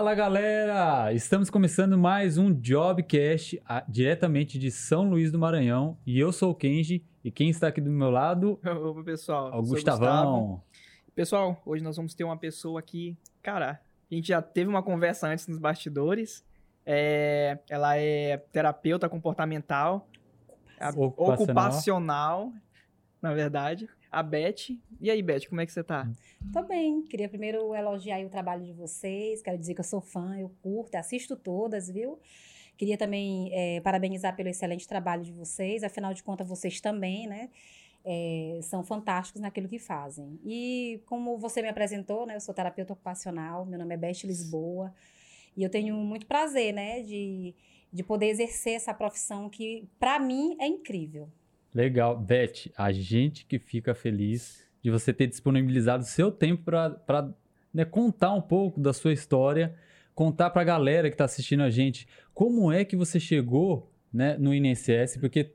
Fala galera! Estamos começando mais um Jobcast a, diretamente de São Luís do Maranhão e eu sou o Kenji e quem está aqui do meu lado Opa, pessoal. é o Gustavão. Pessoal, hoje nós vamos ter uma pessoa aqui, cara, a gente já teve uma conversa antes nos bastidores. É, ela é terapeuta comportamental, Ocupacional. ocupacional, na verdade. A Beth. E aí, Beth, como é que você tá? Tô bem. Queria primeiro elogiar o trabalho de vocês. Quero dizer que eu sou fã, eu curto, assisto todas, viu? Queria também eh, parabenizar pelo excelente trabalho de vocês. Afinal de contas, vocês também, né? eh, são fantásticos naquilo que fazem. E como você me apresentou, né? Eu sou terapeuta ocupacional. Meu nome é Beth Lisboa. E eu tenho muito prazer, né? De, de poder exercer essa profissão que, para mim, é incrível. Legal. Beth, a gente que fica feliz de você ter disponibilizado o seu tempo para né, contar um pouco da sua história, contar para a galera que está assistindo a gente como é que você chegou né, no INSS, porque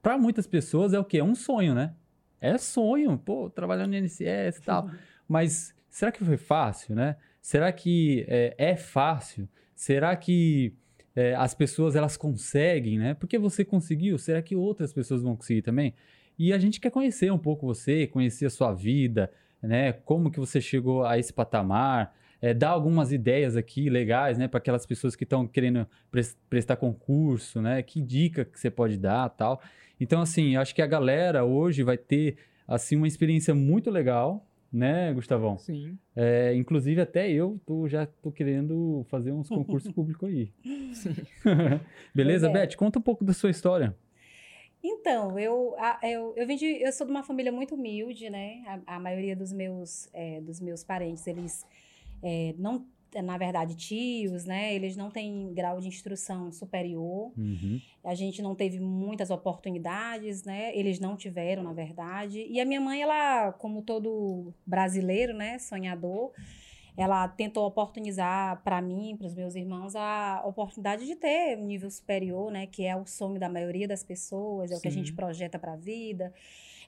para muitas pessoas é o quê? É um sonho, né? É sonho, pô, trabalhando no INSS e tal. Mas será que foi fácil, né? Será que é, é fácil? Será que é, as pessoas elas conseguem, né? Porque você conseguiu, será que outras pessoas vão conseguir também? E a gente quer conhecer um pouco você, conhecer a sua vida, né? Como que você chegou a esse patamar, é, dar algumas ideias aqui legais, né? Para aquelas pessoas que estão querendo pres- prestar concurso, né? Que dica que você pode dar, tal. Então, assim, acho que a galera hoje vai ter assim uma experiência muito legal, né, Gustavão? Sim. É, inclusive até eu tô, já tô querendo fazer uns concursos públicos aí. Sim. Beleza, é. Beth? Conta um pouco da sua história. Então, eu, eu, eu, vim de, eu sou de uma família muito humilde, né? A, a maioria dos meus, é, dos meus parentes, eles é, não, na verdade, tios, né? Eles não têm grau de instrução superior. Uhum. A gente não teve muitas oportunidades, né? Eles não tiveram, na verdade. E a minha mãe, ela, como todo brasileiro, né? Sonhador, ela tentou oportunizar para mim, para os meus irmãos, a oportunidade de ter um nível superior, né? Que é o sonho da maioria das pessoas, é o que a Sim. gente projeta para a vida,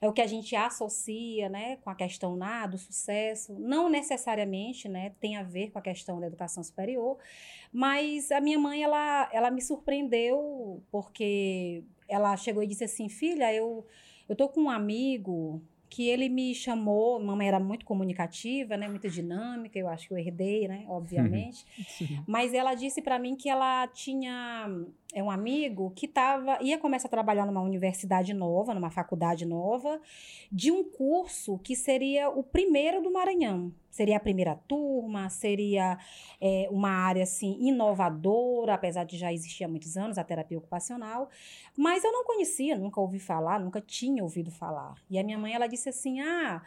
é o que a gente associa, né? Com a questão lá do sucesso. Não necessariamente, né? Tem a ver com a questão da educação superior, mas a minha mãe, ela, ela me surpreendeu porque ela chegou e disse assim, filha, eu, eu tô com um amigo que ele me chamou, mamãe era muito comunicativa, né, muito dinâmica, eu acho que eu herdei, né, obviamente. Mas ela disse para mim que ela tinha é um amigo que tava, ia começar a trabalhar numa universidade nova, numa faculdade nova, de um curso que seria o primeiro do Maranhão. Seria a primeira turma, seria é, uma área assim inovadora, apesar de já existir há muitos anos a terapia ocupacional. Mas eu não conhecia, nunca ouvi falar, nunca tinha ouvido falar. E a minha mãe ela disse assim: ah,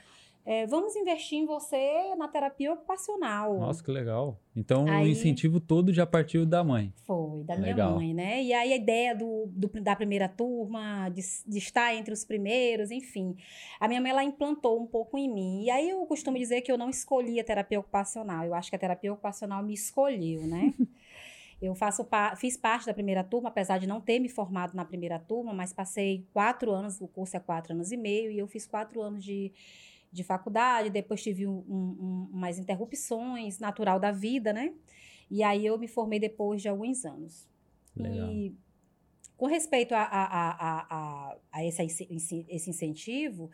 é, vamos investir em você na terapia ocupacional. Nossa, que legal. Então o Aí- incentivo todo já partiu da mãe. Foi, da minha Legal. mãe, né? E aí a ideia do, do- da primeira turma, de, de estar entre os primeiros, enfim. A minha mãe, ela implantou um pouco em mim. E aí eu costumo dizer que eu não escolhi a terapia ocupacional. Eu acho que a terapia ocupacional me escolheu, né? Eu faço fiz parte da primeira turma, apesar de não ter me formado na primeira turma, mas passei quatro anos, o curso é quatro anos e meio, e eu fiz quatro anos de, de faculdade, depois tive um, um- um- umas interrupções, natural da vida, né? E aí eu me formei depois de alguns anos. Legal. E com respeito a, a, a, a, esse, esse incentivo,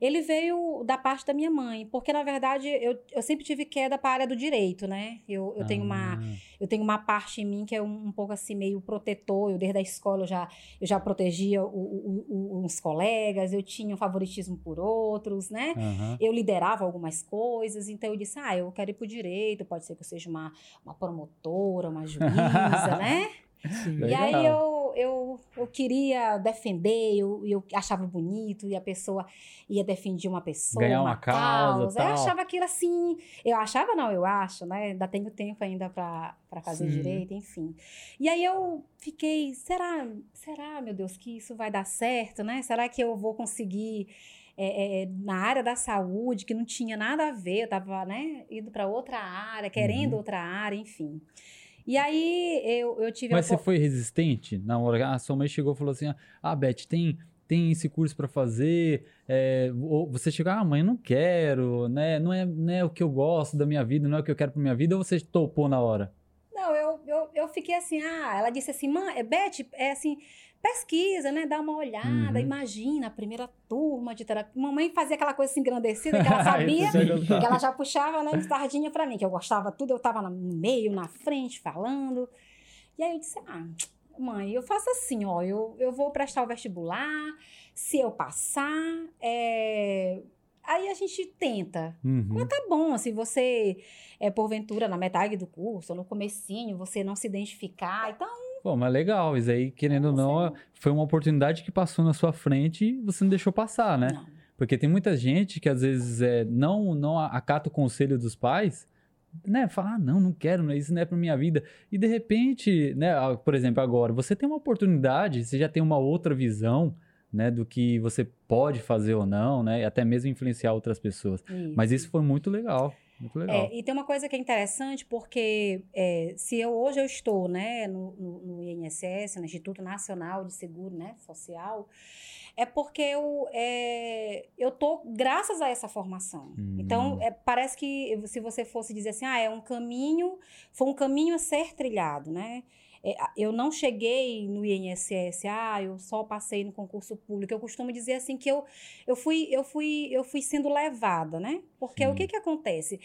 ele veio da parte da minha mãe, porque na verdade eu, eu sempre tive queda para a área do direito, né? Eu, eu, tenho uma, Ah, eu tenho uma parte em mim que é um, um pouco assim, meio protetor. Eu, desde a escola, eu já, eu já protegia o- o- o- uns colegas, eu tinha um favoritismo por outros, né? aham. Eu liderava algumas coisas, então eu disse, ah, eu quero ir pro direito, pode ser que eu seja uma, uma promotora, uma juíza, né? Sim. E Legal. aí eu, eu, eu queria defender, eu, eu achava bonito, e a pessoa ia defender uma pessoa, Ganhar uma causa, Eu tal. achava aquilo assim. Eu achava, não, eu acho, né? Ainda tenho tempo ainda para fazer Sim. direito, enfim. E aí eu fiquei, será, será, meu Deus, que isso vai dar certo, né? Será que eu vou conseguir. é, é, na área da saúde, que não tinha nada a ver, eu estava né, indo para outra área, querendo Uhum. outra área, enfim. E aí eu, eu tive a Mas você opor- foi resistente na hora? A sua mãe chegou e falou assim: Ah, Beth, tem, tem esse curso para fazer, é, você chega, ah, mãe, eu não quero, né? Não é, não é o que eu gosto da minha vida, não é o que eu quero para minha vida, ou você topou na hora? Eu, eu, fiquei assim, ah, ela disse assim, mãe, Beth, é assim, pesquisa, né? Dá uma olhada, Uhum. imagina a primeira turma de terapia. Mamãe fazia aquela coisa assim engrandecida que ela sabia, gostava. que ela já puxava, né, de sardinha pra mim, que eu gostava tudo, eu tava no meio, na frente, falando. E aí eu disse, ah, mãe, eu faço assim, ó, eu, eu vou prestar o vestibular, se eu passar, é... aí a gente tenta. Uhum. Mas tá bom, se você, é, porventura, na metade do curso, ou no comecinho, você não se identificar, então Pô, mas legal, isso aí, querendo ou não, foi uma oportunidade que passou na sua frente e você não deixou passar, né? não. Porque tem muita gente que às vezes é, não, não acata o conselho dos pais, né? Fala, ah, não, não quero, isso não é pra minha vida. E de repente, né, por exemplo, agora, você tem uma oportunidade, você já tem uma outra visão, né, do que você pode fazer ou não, né? E até mesmo influenciar outras pessoas. Mas isso foi muito legal, muito legal. É, e tem uma coisa que é interessante, porque é, se eu hoje eu estou né, no, no, no INSS, no Instituto Nacional de Seguro né, Social, é porque eu é, eu tô graças a essa formação. Hum. Então, é, parece que se você fosse dizer assim, ah, é um caminho, foi um caminho a ser trilhado, né? É, eu não cheguei no INSS, ah, eu só passei no concurso público. Eu costumo dizer assim que eu, eu, fui, eu, fui, eu fui sendo levada, né? Porque Sim. o que, que acontece?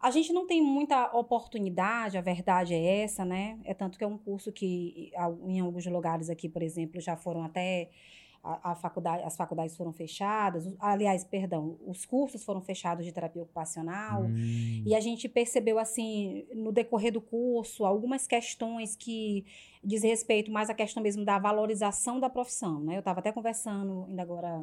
A gente não tem muita oportunidade, a verdade é essa, né? É tanto que é um curso que em alguns lugares aqui, por exemplo, já foram até a, a faculdade, as faculdades foram fechadas, aliás, perdão, os cursos foram fechados de terapia ocupacional. Hum. E a gente percebeu, assim, no decorrer do curso, algumas questões que diz respeito mais à questão mesmo da valorização da profissão, né? Eu estava até conversando ainda agora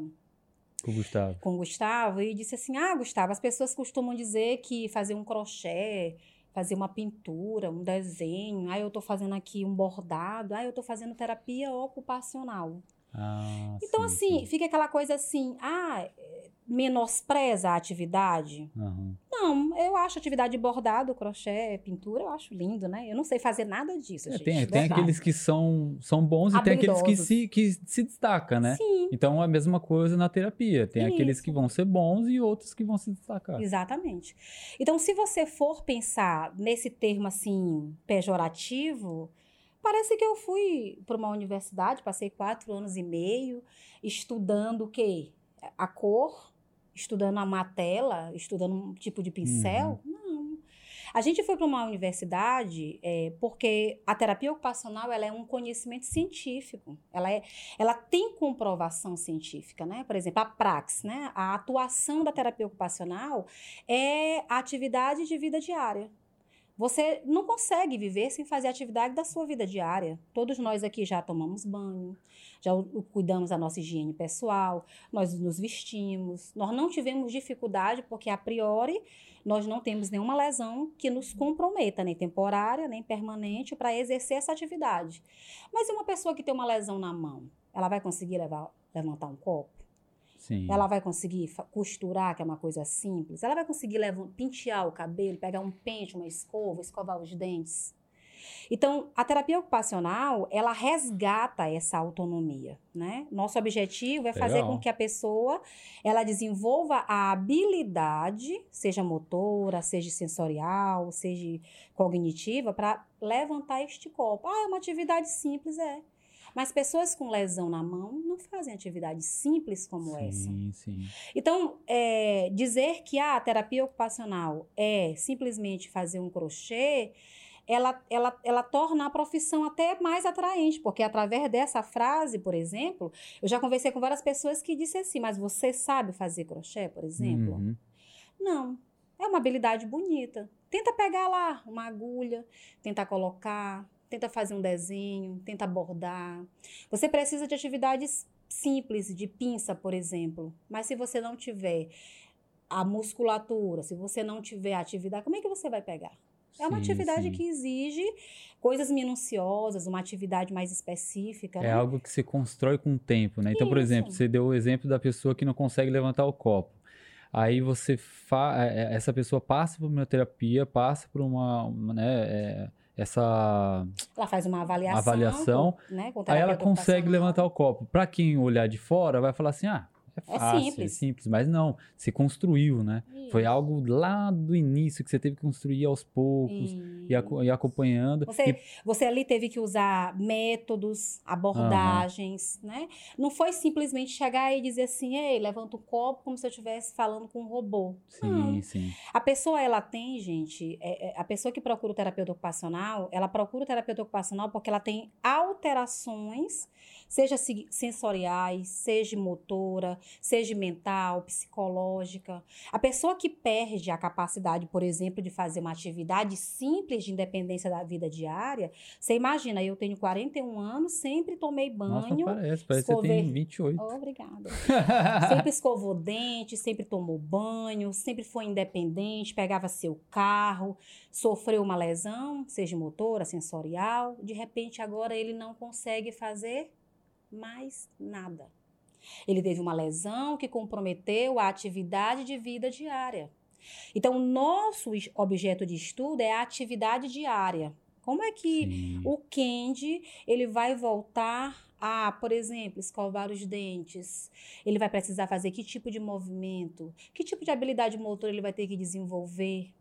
Com o Gustavo. com o Gustavo e disse assim: Ah, Gustavo, as pessoas costumam dizer que fazer um crochê, fazer uma pintura, um desenho, ah, eu estou fazendo aqui um bordado, ah, eu estou fazendo terapia ocupacional. Ah, Então, sim, assim, sim. fica aquela coisa assim, ah, eh, menospreza a atividade. Aham. Não, eu acho atividade de bordado, crochê, pintura, eu acho lindo, né? Eu não sei fazer nada disso, É, gente. tem, tem aqueles que são, são bons e tem aqueles que se, que se destacam, né? Sim, Então é a mesma coisa na terapia. Tem aqueles Isso. que vão ser bons e outros que vão se destacar. exatamente. Então, se você for pensar nesse termo assim, pejorativo, parece que eu fui para uma universidade, passei quatro anos e meio estudando o quê? A cor, estudando a matela, estudando um tipo de pincel. Não. A gente foi para uma universidade é, porque a terapia ocupacional ela é um conhecimento científico. Ela, é, ela tem comprovação científica, né? Por exemplo, a praxe, né? A atuação da terapia ocupacional é a atividade de vida diária. Você não consegue viver sem fazer atividade da sua vida diária. Todos nós aqui já tomamos banho, já cuidamos da nossa higiene pessoal, nós nos vestimos. Nós não tivemos dificuldade porque, a priori, nós não temos nenhuma lesão que nos comprometa, nem temporária, nem permanente, para exercer essa atividade. Mas e uma pessoa que tem uma lesão na mão? Ela vai conseguir levar- levantar um copo? Sim. Ela vai conseguir costurar, que é uma coisa simples? Ela vai conseguir levan- pentear o cabelo, pegar um pente, uma escova, escovar os dentes? Então, a terapia ocupacional, ela resgata essa autonomia, né? Nosso objetivo é fazer Legal. com que a pessoa, ela desenvolva a habilidade, seja motora, seja sensorial, seja cognitiva, para levantar este copo. Ah, é uma atividade simples, é. Mas pessoas com lesão na mão não fazem atividades simples como essa. Sim, sim. Então, é, dizer que ah, a terapia ocupacional é simplesmente fazer um crochê, ela, ela, ela torna a profissão até mais atraente, porque através dessa frase, por exemplo, eu já conversei com várias pessoas que disseram assim, mas você sabe fazer crochê, por exemplo? Uhum. Não, é uma habilidade bonita. Tenta pegar lá uma agulha, tenta colocar, tenta fazer um desenho, tenta bordar. Você precisa de atividades simples, de pinça, por exemplo. Mas se você não tiver a musculatura, se você não tiver a atividade, como é que você vai pegar? É uma Sim, atividade sim. que exige coisas minuciosas, uma atividade mais específica. É né? algo que se constrói com o tempo, né? Então, por exemplo, Isso. você deu o exemplo da pessoa que não consegue levantar o copo. Aí você fa... é, essa pessoa passa por uma terapia, passa por uma, uma, né, é, essa Ela faz uma avaliação. Avaliação. com- né, com Aí ela consegue levantar o copo. Pra quem olhar de fora, vai falar assim: ah, é É fácil, é simples. simples. Mas não, se construiu, né? Foi Isso. algo lá do início que você teve que construir aos poucos e, e acompanhando. Você, E- você ali teve que usar métodos, abordagens, né? Não foi simplesmente chegar e dizer assim, ei, levanta o copo como se eu estivesse falando com um robô. sim, Não. sim. A pessoa, ela tem, gente, é- é- a pessoa que procura o terapeuta ocupacional, ela procura o terapeuta ocupacional porque ela tem alterações, seja se- sensoriais, seja motora, seja mental, psicológica. A pessoa que perde a capacidade, por exemplo, de fazer uma atividade simples de independência da vida diária, você imagina, eu tenho 41 anos, sempre tomei Nossa, banho. parece, parece que você tem escovei- 28. Oh, obrigada. Sempre escovou dente, sempre tomou banho, sempre foi independente, pegava seu carro, sofreu uma lesão, seja motora, sensorial. De repente, agora ele não consegue fazer mais nada. Ele teve uma lesão que comprometeu a atividade de vida diária. Então, o nosso objeto de estudo é a atividade diária. Como é que Sim. o Kendi, ele vai voltar a, por exemplo, escovar os dentes. Ele vai precisar fazer que tipo de movimento? Que tipo de habilidade motora ele vai ter que desenvolver?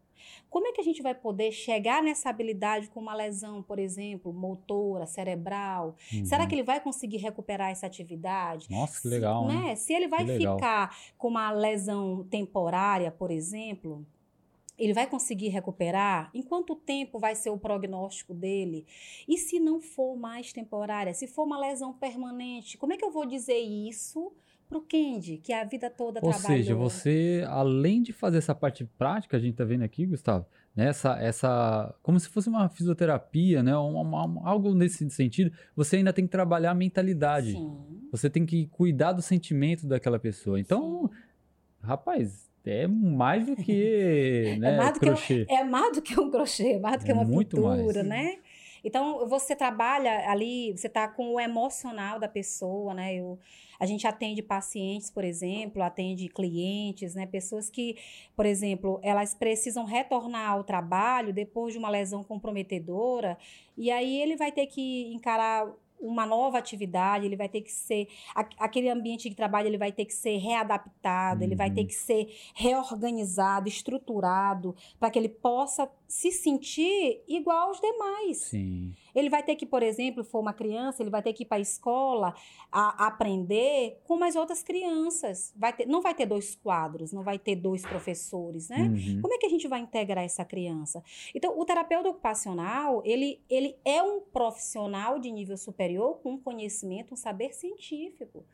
Como é que a gente vai poder chegar nessa habilidade com uma lesão, por exemplo, motora, cerebral? Será Uhum. que ele vai conseguir recuperar essa atividade? Nossa, que Se- legal, né? né? Se ele vai ficar com uma lesão temporária, por exemplo, ele vai conseguir recuperar? Em quanto tempo vai ser o prognóstico dele? E se não for mais temporária, se for uma lesão permanente, como é que eu vou dizer isso pro Kendi, que a vida toda Ou trabalhou? seja, você, além de fazer essa parte prática, a gente tá vendo aqui, Gustavo, né, essa, essa, como se fosse uma fisioterapia, né, uma- uma- algo nesse sentido, você ainda tem que trabalhar a mentalidade. Sim. Você tem que cuidar do sentimento daquela pessoa. Então, rapaz, é mais do que, né, mais do que um- crochê. É mais do que um crochê, é mais do que É uma muito pintura, mais. né? Então, você trabalha ali, você está com o emocional da pessoa, né? Eu, a gente atende pacientes, por exemplo, atende clientes, né? Pessoas que, por exemplo, elas precisam retornar ao trabalho depois de uma lesão comprometedora, e aí ele vai ter que encarar uma nova atividade, ele vai ter que ser aquele ambiente de trabalho, ele vai ter que ser readaptado, ele vai Uhum. ter que ser reorganizado, estruturado, para que ele possa se sentir igual aos demais. Sim. Ele vai ter que, por exemplo, for uma criança, ele vai ter que ir para a escola a, aprender como as outras crianças. Vai ter, não vai ter dois quadros, não vai ter dois professores, né? Uhum. Como é que a gente vai integrar essa criança? Então, o terapeuta ocupacional, ele, ele é um profissional de nível superior com um conhecimento, um saber científico.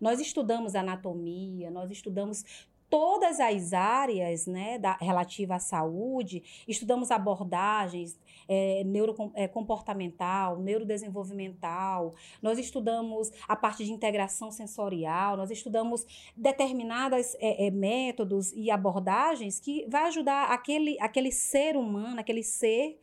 Nós estudamos anatomia, nós estudamos todas as áreas né, da, relativa à saúde, estudamos abordagens é, neurocomportamental, neurodesenvolvimental, nós estudamos a parte de integração sensorial, nós estudamos determinados é, é, métodos e abordagens que vai ajudar aquele, aquele ser humano, aquele ser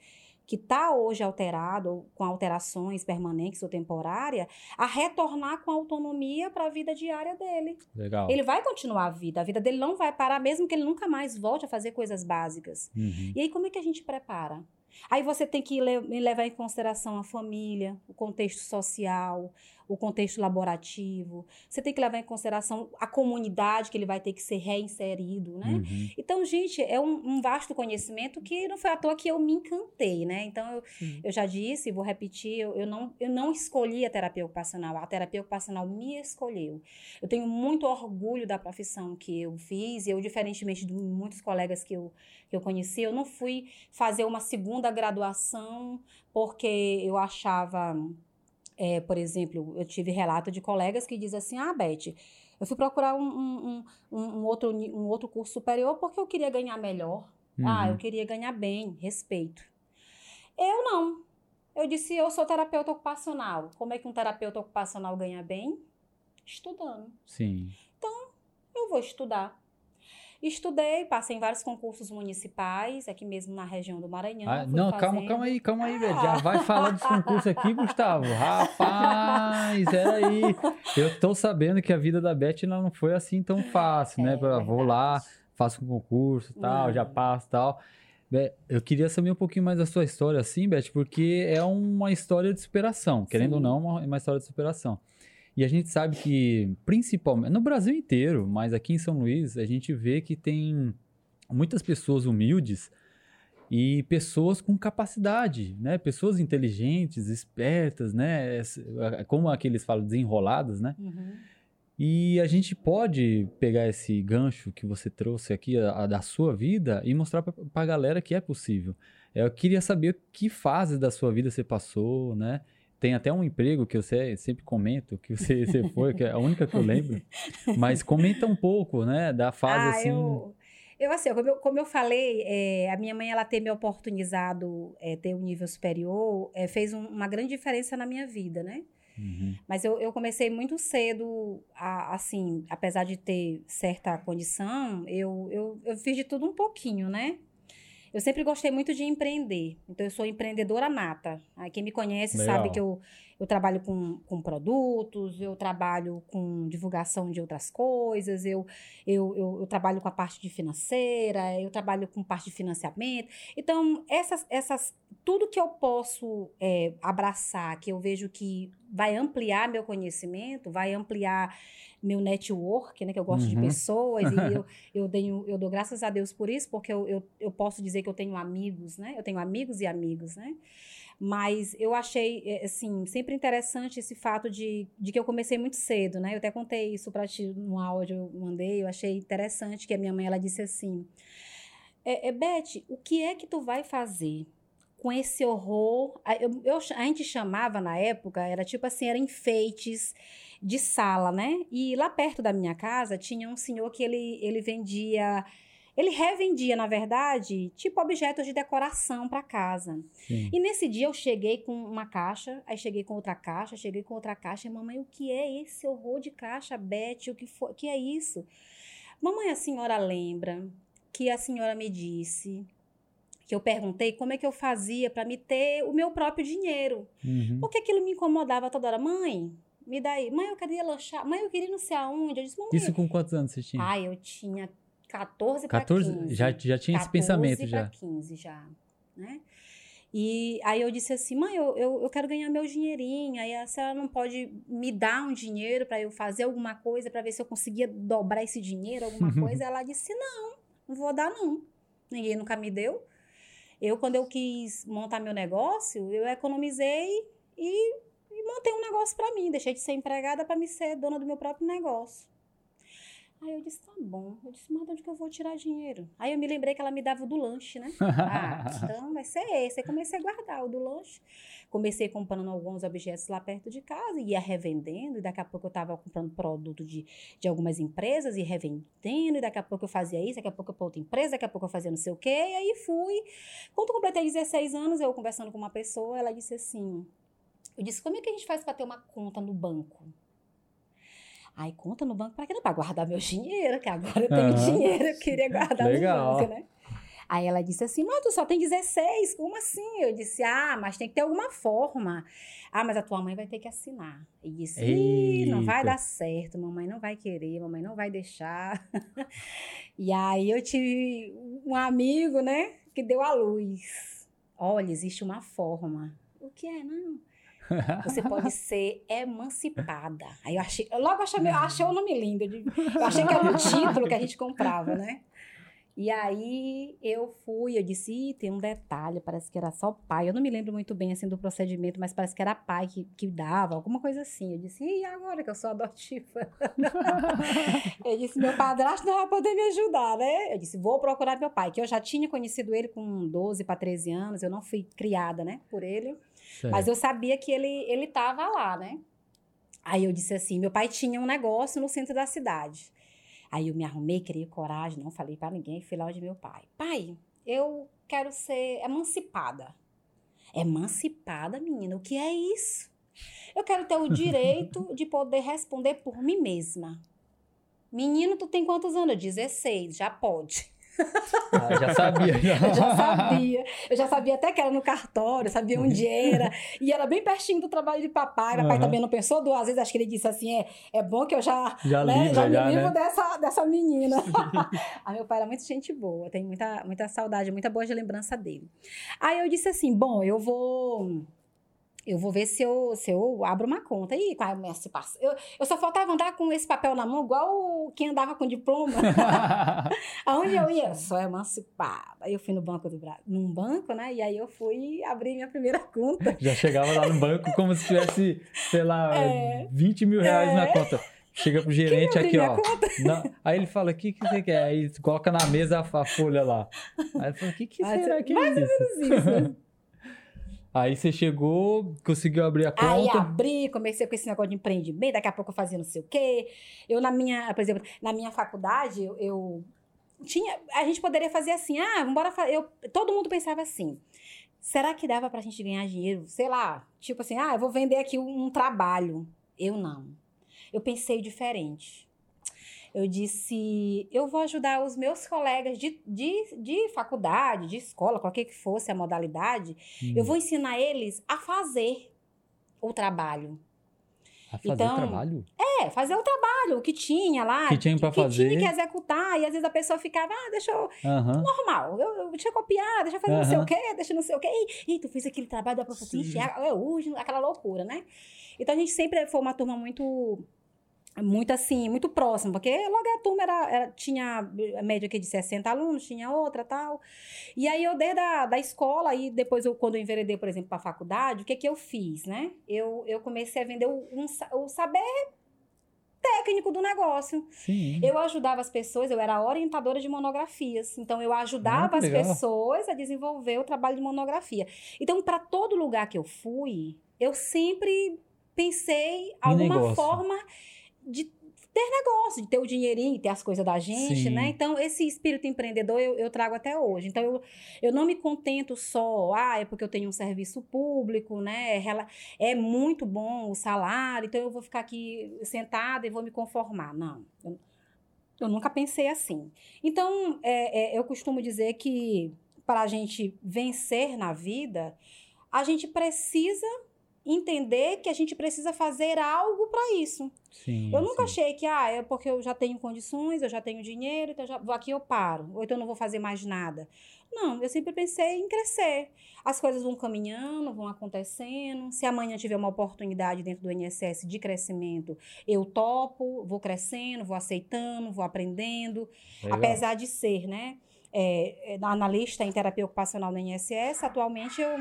que está hoje alterado, com alterações permanentes ou temporárias, a retornar com autonomia para a vida diária dele. Legal. Ele vai continuar a vida, a vida dele não vai parar, mesmo que ele nunca mais volte a fazer coisas básicas. Uhum. E aí, como é que a gente prepara? Aí você tem que le- levar em consideração a família, o contexto social, o contexto laborativo. Você tem que levar em consideração a comunidade que ele vai ter que ser reinserido, né? Uhum. Então, gente, é um, um vasto conhecimento que não foi à toa que eu me encantei, né? Então, eu, Sim. eu já disse, vou repetir, eu, eu, não, eu não escolhi a terapia ocupacional, a terapia ocupacional me escolheu. Eu tenho muito orgulho da profissão que eu fiz, e eu, diferentemente de muitos colegas que eu, que eu conheci, eu não fui fazer uma segunda graduação porque eu achava, é, por exemplo, eu tive relato de colegas que dizem assim, ah, Beth, eu fui procurar um, um, um, um outro, um outro curso superior porque eu queria ganhar melhor. Ah, Uhum. eu queria ganhar bem, respeito. Eu não. Eu disse, eu sou terapeuta ocupacional. Como é que um terapeuta ocupacional ganha bem? Estudando. Sim. Eu vou estudar. Estudei, passei em vários concursos municipais, aqui mesmo na região do Maranhão. Ah, não, calma, fazendo. calma aí, calma aí, velho. Já vai falar dos concursos aqui, Gustavo. Rapaz, peraí. Eu tô sabendo que a vida da Beth não foi assim tão fácil, né? É Vou lá, faço um concurso tal, Não. já passo tal. Eu queria saber um pouquinho mais da sua história, assim, Beth, porque é uma história de superação. Querendo ou Sim. não, uma- é uma história de superação. E a gente sabe que, principalmente, no Brasil inteiro, mas aqui em São Luís, a gente vê que tem muitas pessoas humildes e pessoas com capacidade, né? Pessoas inteligentes, espertas, né? Como aqueles falam, desenroladas, né? Uhum. E a gente pode pegar esse gancho que você trouxe aqui, a, a da sua vida, e mostrar pra, pra galera que é possível. Eu queria saber que fases da sua vida você passou, né? Tem até um emprego que eu se- sempre comento, que você, você foi, que é a única que eu lembro. Mas comenta um pouco, né? Da fase ah, assim. eu, eu assim, como eu, como eu falei, é, a minha mãe ela ter me oportunizado é, ter um nível superior é, fez um- uma grande diferença na minha vida, né? Uhum. Mas eu, eu comecei muito cedo, a, assim, apesar de ter certa condição, eu, eu, eu fiz de tudo um pouquinho, né? Eu sempre gostei muito de empreender. Então, eu sou empreendedora nata. Aí, quem me conhece Legal. sabe que eu, eu trabalho com, com produtos, eu trabalho com divulgação de outras coisas, eu, eu, eu, eu trabalho com a parte de financeira, eu trabalho com parte de financiamento. Então, essas, essas, tudo que eu posso é, abraçar, que eu vejo que vai ampliar meu conhecimento, vai ampliar meu network, né? Que eu gosto de Uhum. pessoas e eu, eu, tenho, eu dou graças a Deus por isso, porque eu, eu, eu posso dizer que eu tenho amigos, né? Eu tenho amigos e amigos, né? Mas eu achei, eh, assim, sempre interessante esse fato de, de que eu comecei muito cedo, né? Eu até contei isso para ti no áudio, eu mandei, eu achei interessante que a minha mãe, ela disse assim, é, é, Beth, o que é que tu vai fazer com esse horror? A, eu, eu- a gente chamava na época, era tipo assim, era enfeites de sala, né? E lá perto da minha casa tinha um senhor que ele, ele vendia... Ele revendia, na verdade, tipo objetos de decoração para casa. Sim. E nesse dia eu cheguei com uma caixa, aí cheguei com outra caixa, cheguei com outra caixa. E mamãe, o que é esse horror de caixa, Beth? O que foi? O que é isso? Mamãe, a senhora lembra que a senhora me disse que eu perguntei como é que eu fazia para me ter o meu próprio dinheiro. Uhum. Porque aquilo me incomodava toda hora. Mãe, me dá aí. Mãe, eu queria lanchar. Mãe, eu queria não sei aonde. Eu disse, mamãe. Isso com quantos anos você tinha? Ai, eu tinha 14 para 14? 15. Já, já tinha esse pensamento 14 já. pra 15 já, né? E aí eu disse assim, mãe, eu, eu, eu quero ganhar meu dinheirinho. Aí a senhora não pode me dar um dinheiro para eu fazer alguma coisa, para ver se eu conseguia dobrar esse dinheiro, alguma coisa. Ela disse, não, não vou dar não. Ninguém nunca me deu. Eu, quando eu quis montar meu negócio, eu economizei e, e montei um negócio para mim. Deixei de ser empregada para me ser dona do meu próprio negócio. Aí eu disse, tá bom. Eu disse, mas de onde que eu vou tirar dinheiro? Aí eu me lembrei que ela me dava o do lanche, né? Ah, então vai ser esse. Aí comecei a guardar o do lanche. Comecei comprando alguns objetos lá perto de casa, ia revendendo, e daqui a pouco eu estava comprando produto de, de algumas empresas e revendendo, e daqui a pouco eu fazia isso, daqui a pouco eu para outra empresa, daqui a pouco eu fazia não sei o quê, e aí fui. Quando eu completei 16 anos, eu conversando com uma pessoa, ela disse assim: Eu disse, como é que a gente faz para ter uma conta no banco? Aí, conta no banco para quê? Para guardar meu dinheiro, que agora eu tenho Aham. dinheiro, eu queria guardar Legal. no banco, né? Aí ela disse assim, mas tu só tem 16, como assim? Eu disse, ah, mas tem que ter alguma forma. Ah, mas a tua mãe vai ter que assinar. E disse, Ih, não vai dar certo, mamãe não vai querer, mamãe não vai deixar. e aí eu tive um amigo, né, que deu a luz. Olha, existe uma forma. O que é? Não. Você pode ser emancipada. Aí eu achei, eu logo achei, achei o nome lindo. Eu achei que era um título que a gente comprava, né? E aí eu fui, eu disse, tem um detalhe, parece que era só pai. Eu não me lembro muito bem assim do procedimento, mas parece que era pai que, que dava, alguma coisa assim. Eu disse, e agora que eu sou adotiva? eu disse, meu padrasto não vai poder me ajudar, né? Eu disse, vou procurar meu pai, que eu já tinha conhecido ele com 12 para 13 anos, eu não fui criada, né, por ele. Certo. Mas eu sabia que ele ele estava lá, né? Aí eu disse assim, meu pai tinha um negócio no centro da cidade. Aí eu me arrumei, criei coragem, não falei para ninguém, fui lá onde meu pai. Pai, eu quero ser emancipada. Emancipada, menina, o que é isso? Eu quero ter o direito de poder responder por mim mesma. Menino, tu tem quantos anos? Eu, 16, já pode. Ah, já sabia. Já. Eu já sabia. Eu já sabia até que era no cartório, sabia onde era. E era bem pertinho do trabalho de papai. Papai Uhum. também não pensou duas vezes. Acho que ele disse assim: é, é bom que eu já, Já né, livra, já me já, livro né? dessa, dessa menina. Aí meu pai era muito gente boa. Tenho muita, muita saudade, muita boa lembrança dele. Aí eu disse assim: bom, eu vou. Eu vou ver se eu, se eu abro uma conta. E qual é emancipação? Eu, eu só faltava andar com esse papel na mão, igual quem andava com diploma. Aonde eu ia? Eu sou emancipada. Aí eu fui no Banco do Brasil, num banco, né? E aí eu fui abrir minha primeira conta. Já chegava lá no banco como se tivesse, sei lá, É. 20 mil reais na conta. Chega pro gerente aqui, ó. Não. Aí ele fala, o que, que você quer? Aí coloca na mesa a, a folha lá. Aí ele fala, o que, que será que é isso? Isso. Aí você chegou, conseguiu abrir a Aí conta. abri, comecei com esse negócio de empreendimento, daqui a pouco eu fazia não sei o quê. Eu, na minha, por exemplo, na minha faculdade, eu, tinha. A gente poderia fazer assim, ah, fazer. Eu, todo mundo pensava assim. Será que dava pra gente ganhar dinheiro? Sei lá, tipo assim, ah, eu vou vender aqui um, um trabalho. Eu não. Eu pensei diferente. Eu disse, eu vou ajudar os meus colegas de, de, de faculdade, de escola, qualquer que fosse a modalidade, Hum, eu vou ensinar eles a fazer o trabalho. a fazer então, trabalho? É, fazer o trabalho, o que tinha lá. Que tinha que fazer. tinha que executar. E às vezes a pessoa ficava, ah, deixa eu. Aham. Normal, eu, eu, deixa eu copiar, deixa eu fazer não sei o quê, deixa eu não sei o quê. Ih, Ih, tu fez aquele trabalho da professora. É hoje, aquela loucura, né? Então a gente sempre foi uma turma muito. Muito assim, muito próxima, porque logo a turma era, era- tinha a média aqui de 60 alunos, tinha outra tal. E aí eu desde a da escola, e depois eu, quando eu enveredei, por exemplo, para a faculdade, o que que eu fiz, né? Eu, eu comecei a vender o, um o saber técnico do negócio. Sim. Eu ajudava as pessoas, eu era orientadora de monografias. Então, eu ajudava Ah, as pessoas a desenvolver o trabalho de monografia. Então, para todo lugar que eu fui, eu sempre pensei alguma negócio. forma de ter negócio, de ter o dinheirinho, ter as coisas da gente, Sim. né? Então, esse espírito empreendedor eu, eu trago até hoje. Então, eu, eu não me contento só, ah, é porque eu tenho um serviço público, né? Rela- É muito bom o salário, então eu vou ficar aqui sentada e vou me conformar. Não, eu, eu nunca pensei assim. Então, é, é, eu costumo dizer que para a gente vencer na vida, a gente precisa entender que a gente precisa fazer algo para isso. Sim, Eu nunca sim. achei que, ah, é porque eu já tenho condições, eu já tenho dinheiro, então já, aqui eu paro, ou então eu não vou fazer mais nada. Não, eu sempre pensei em crescer. As coisas vão caminhando, vão acontecendo. Se amanhã tiver uma oportunidade dentro do INSS de crescimento, eu topo, vou crescendo, vou aceitando, vou aprendendo. Legal. Apesar de ser, né, é, é, analista em terapia ocupacional no INSS, atualmente eu,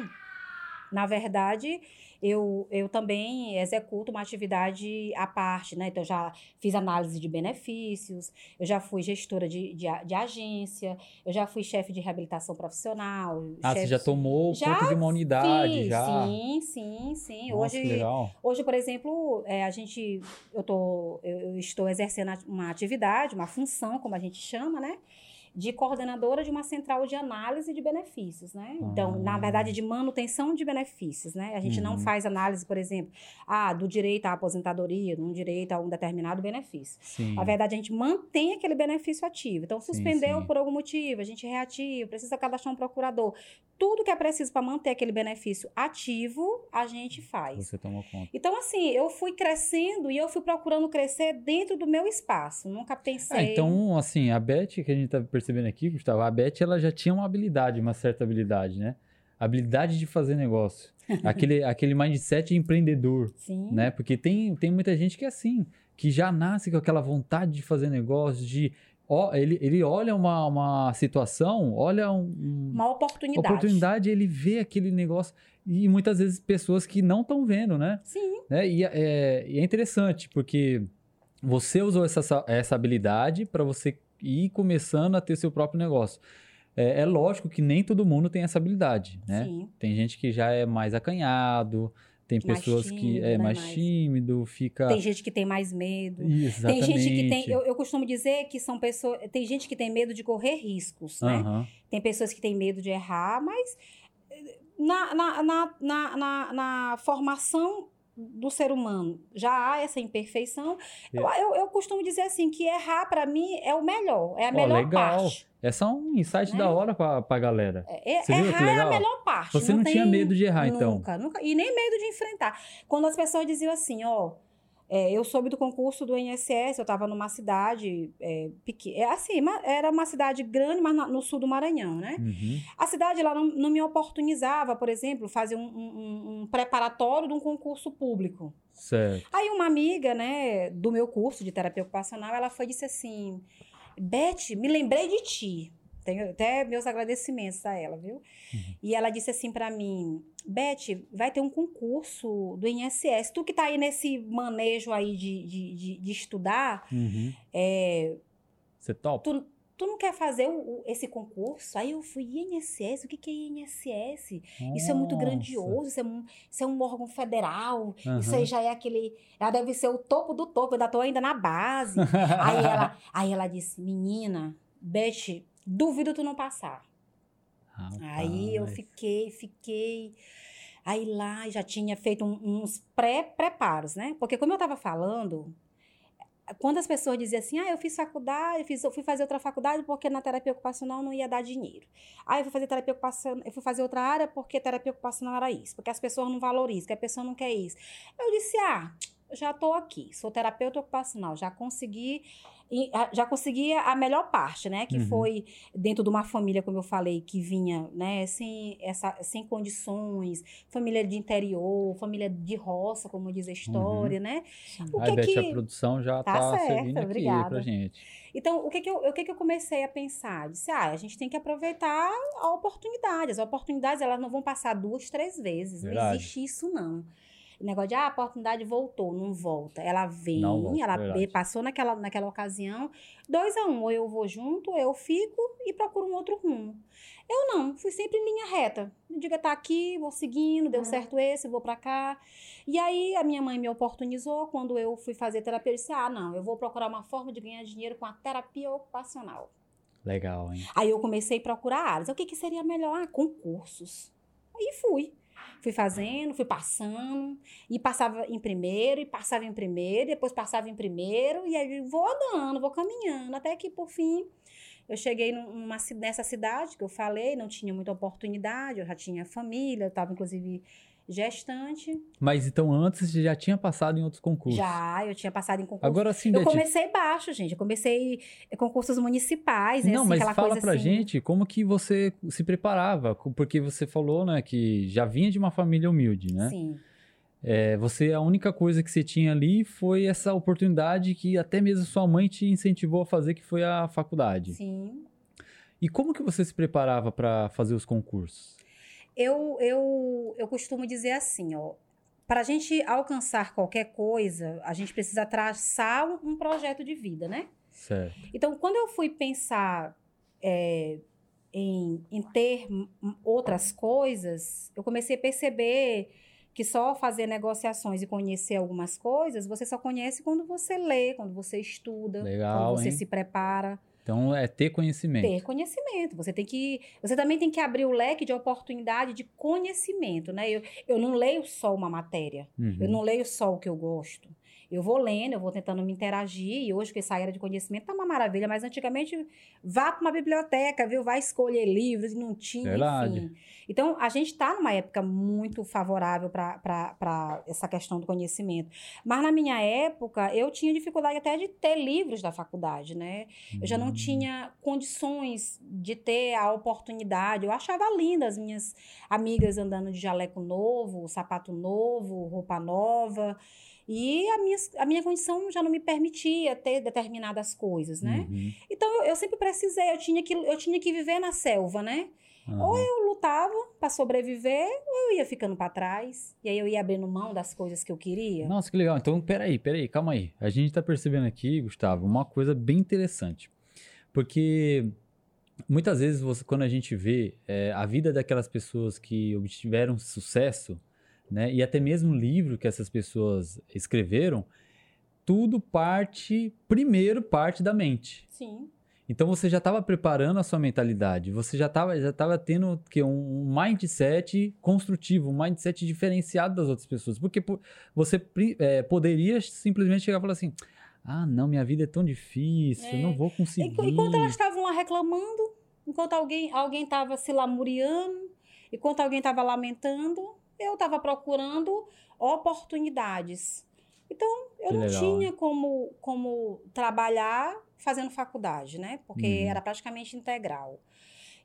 na verdade, eu, eu também executo uma atividade à parte, né? Então, eu já fiz análise de benefícios, eu já fui gestora de, de, de agência, eu já fui chefe de reabilitação profissional. Ah, chefe- você já tomou Já conta de uma unidade, Fiz, já? Sim, sim, sim. Nossa, Hoje, legal. Hoje, por exemplo, é, a gente, eu, tô, eu, eu estou exercendo uma atividade, uma função, como a gente chama, né? De coordenadora de uma central de análise de benefícios, né? Então, na Ah. verdade, de manutenção de benefícios, né? A gente não Uhum. faz análise, por exemplo, ah, do direito à aposentadoria, de um direito a um determinado benefício. Sim. Na verdade, a gente mantém aquele benefício ativo. Então, Sim, suspendeu sim. por algum motivo, a gente reativa, precisa cadastrar um procurador. Tudo que é preciso para manter aquele benefício ativo, a gente faz. Você tomou conta. Então, assim, eu fui crescendo e eu fui procurando crescer dentro do meu espaço. Nunca pensei. Ah, então, assim, a Beth, que a gente tá percebendo aqui, Gustavo, a Beth, ela já tinha uma habilidade, uma certa habilidade, né? Habilidade de fazer negócio. aquele, aquele mindset empreendedor, Sim. né? Porque tem, tem muita gente que é assim, que já nasce com aquela vontade de fazer negócio, de... Ó, ele, ele olha uma, uma situação, olha um, um- Uma oportunidade. oportunidade, ele vê aquele negócio. E muitas vezes pessoas que não estão vendo, né? Sim. né? E, é, é interessante, porque você usou essa, essa habilidade para você ir começando a ter seu próprio negócio. É, é lógico que nem todo mundo tem essa habilidade, né? Sim. Tem gente que já é mais acanhado, tem pessoas que tímido, é né? mais, Mais- tímido, fica... Tem gente que tem mais medo. Exatamente. Tem gente que tem. Eu, eu costumo dizer que são pessoas. Tem gente que tem medo de correr riscos, né? Aham. Tem pessoas que têm medo de errar, mas eh, na, na, na, na, na, na formação do ser humano já há essa imperfeição, eu, eu, eu costumo dizer assim, que errar para mim é o melhor, é a melhor legal. parte. É um insight Né? da hora pra, pra galera. É, Você que errar é a melhor parte. Você não tinha medo de errar, então? Nunca, nunca. E nem medo de enfrentar. Quando as pessoas diziam assim, ó, é, eu soube do concurso do INSS, eu estava numa cidade é, pequena, é, assim, era uma cidade grande, mas no sul do Maranhão, né? Uhum. A cidade lá não, não me oportunizava, por exemplo, fazer um, um- um- um preparatório de um concurso público. Certo. Aí uma amiga, né, do meu curso de terapia ocupacional, ela foi e disse assim, Beth, me lembrei de ti. Tenho até meus agradecimentos a ela, viu? E ela disse assim pra mim, Beth, vai ter um concurso do INSS. Tu que tá aí nesse manejo aí de, de, de, de estudar, Uhum. é, Você topa? tu, tu não quer fazer o- o- esse concurso? Aí eu fui, INSS? O que, que é INSS? Isso é muito Nossa. grandioso, isso é, um- isso é um órgão federal, isso Aham. aí já é aquele. Já deve ser o topo do topo, eu ainda tô ainda na base. aí, ela, aí ela disse: Menina, Beth, duvido tu não passar. Aí eu fiquei, fiquei. Aí lá já tinha feito um- uns pré-preparos, né? Porque como eu tava falando, quando as pessoas diziam assim, ah, eu fiz faculdade, eu, fiz, eu fui fazer outra faculdade porque na terapia ocupacional não ia dar dinheiro. Ah, eu fui fazer terapia ocupacional, eu fui fazer outra área porque terapia ocupacional era isso, porque as pessoas não valorizam, que a pessoa não quer isso. Eu disse, ah, já estou aqui, sou terapeuta ocupacional, já consegui, já consegui a melhor parte, né? Que Uhum. foi dentro de uma família, como eu falei, que vinha, né, sem, essa, sem condições, família de interior, família de roça, como diz a história, né? O Aí, que Beth, que- a produção já Tá tá, certo, servindo aqui obrigada. pra gente. Então, o que que eu, o que que eu comecei a pensar? Disse, ah, a gente tem que aproveitar a oportunidade. As oportunidades, elas não vão passar duas, três vezes. Não Verdade. existe isso, não. O negócio de, ah, a oportunidade voltou, não volta. Ela vem, Não volta, ela verdade. passou naquela, naquela ocasião, dois a um, ou eu vou junto, ou eu fico e procuro um outro rumo. Eu não, fui sempre em linha reta. Eu digo, tá aqui, vou seguindo, deu certo esse, vou pra cá. E aí a minha mãe me oportunizou quando eu fui fazer terapia. Eu disse, ah, não, eu vou procurar uma forma de ganhar dinheiro com a terapia ocupacional. Legal, hein? Aí eu comecei a procurar áreas. O que, que seria melhor? Ah, concursos. Aí fui. Fui fazendo, fui passando, e passava em primeiro, e passava em primeiro, depois passava em primeiro, e aí vou andando, vou caminhando, até que por fim eu cheguei num- numa, nessa cidade que eu falei, não tinha muita oportunidade, eu já tinha família, eu estava inclusive gestante. Mas então antes você já tinha passado em outros concursos. Já, eu tinha passado em concurso. Agora sim, eu comecei baixo, gente. Eu comecei em concursos municipais, né? Não, assim, mas aquela fala coisa pra assim. gente como que você se preparava, porque você falou, né, que já vinha de uma família humilde, né? Sim. É, você, a única coisa que você tinha ali foi essa oportunidade que até mesmo sua mãe te incentivou a fazer, que foi a faculdade. Sim. E como que você se preparava para fazer os concursos? Eu, eu, eu costumo dizer assim, ó. Para a gente alcançar qualquer coisa, a gente precisa traçar um- projeto de vida, né? Certo. Então, quando eu fui pensar é, em, em ter outras coisas, eu comecei a perceber que só fazer negociações e conhecer algumas coisas, você só conhece quando você lê, quando você estuda, Legal, quando você hein? se prepara. Então é ter conhecimento. Ter conhecimento. Você tem que. Você também tem que abrir o leque de oportunidade de conhecimento, né? Eu, eu não leio só uma matéria. Uhum. Eu não leio só o que eu gosto. Eu vou lendo, eu vou tentando me interagir, e hoje com essa era de conhecimento tá uma maravilha, mas antigamente vá para uma biblioteca, viu? Vai escolher livros e não tinha, Verdade. enfim. Então, a gente está numa época muito favorável para essa questão do conhecimento. Mas na minha época, eu tinha dificuldade até de ter livros da faculdade, né? Eu já não Hum. tinha condições de ter a oportunidade. Eu achava linda as minhas amigas andando de jaleco novo, sapato novo, roupa nova. E a minha, a minha condição já não me permitia ter determinadas coisas, né? Uhum. Então eu, eu sempre precisei, eu tinha, que, eu tinha que viver na selva, né? Aham. Eu lutava para sobreviver, ou eu ia ficando para trás. E aí eu ia abrindo mão das coisas que eu queria. Nossa, que legal. Então, peraí, peraí, calma aí. A gente tá percebendo aqui, Gustavo, uma coisa bem interessante. Porque muitas vezes, você, quando a gente vê é, a vida daquelas pessoas que obtiveram sucesso, né, e até mesmo o livro que essas pessoas escreveram, tudo parte, primeiro parte da mente. Sim. Então você já estava preparando a sua mentalidade, você já estava já tava tendo que um mindset construtivo, um mindset diferenciado das outras pessoas, porque você é, poderia simplesmente chegar e falar assim: ah, não, minha vida é tão difícil, é. não vou conseguir. Enquanto elas estavam lá reclamando, enquanto alguém alguém estava se lamuriando, enquanto alguém estava lamentando, eu estava procurando oportunidades. Então, eu não legal, tinha como, como trabalhar fazendo faculdade, né? Porque uhum. era praticamente integral.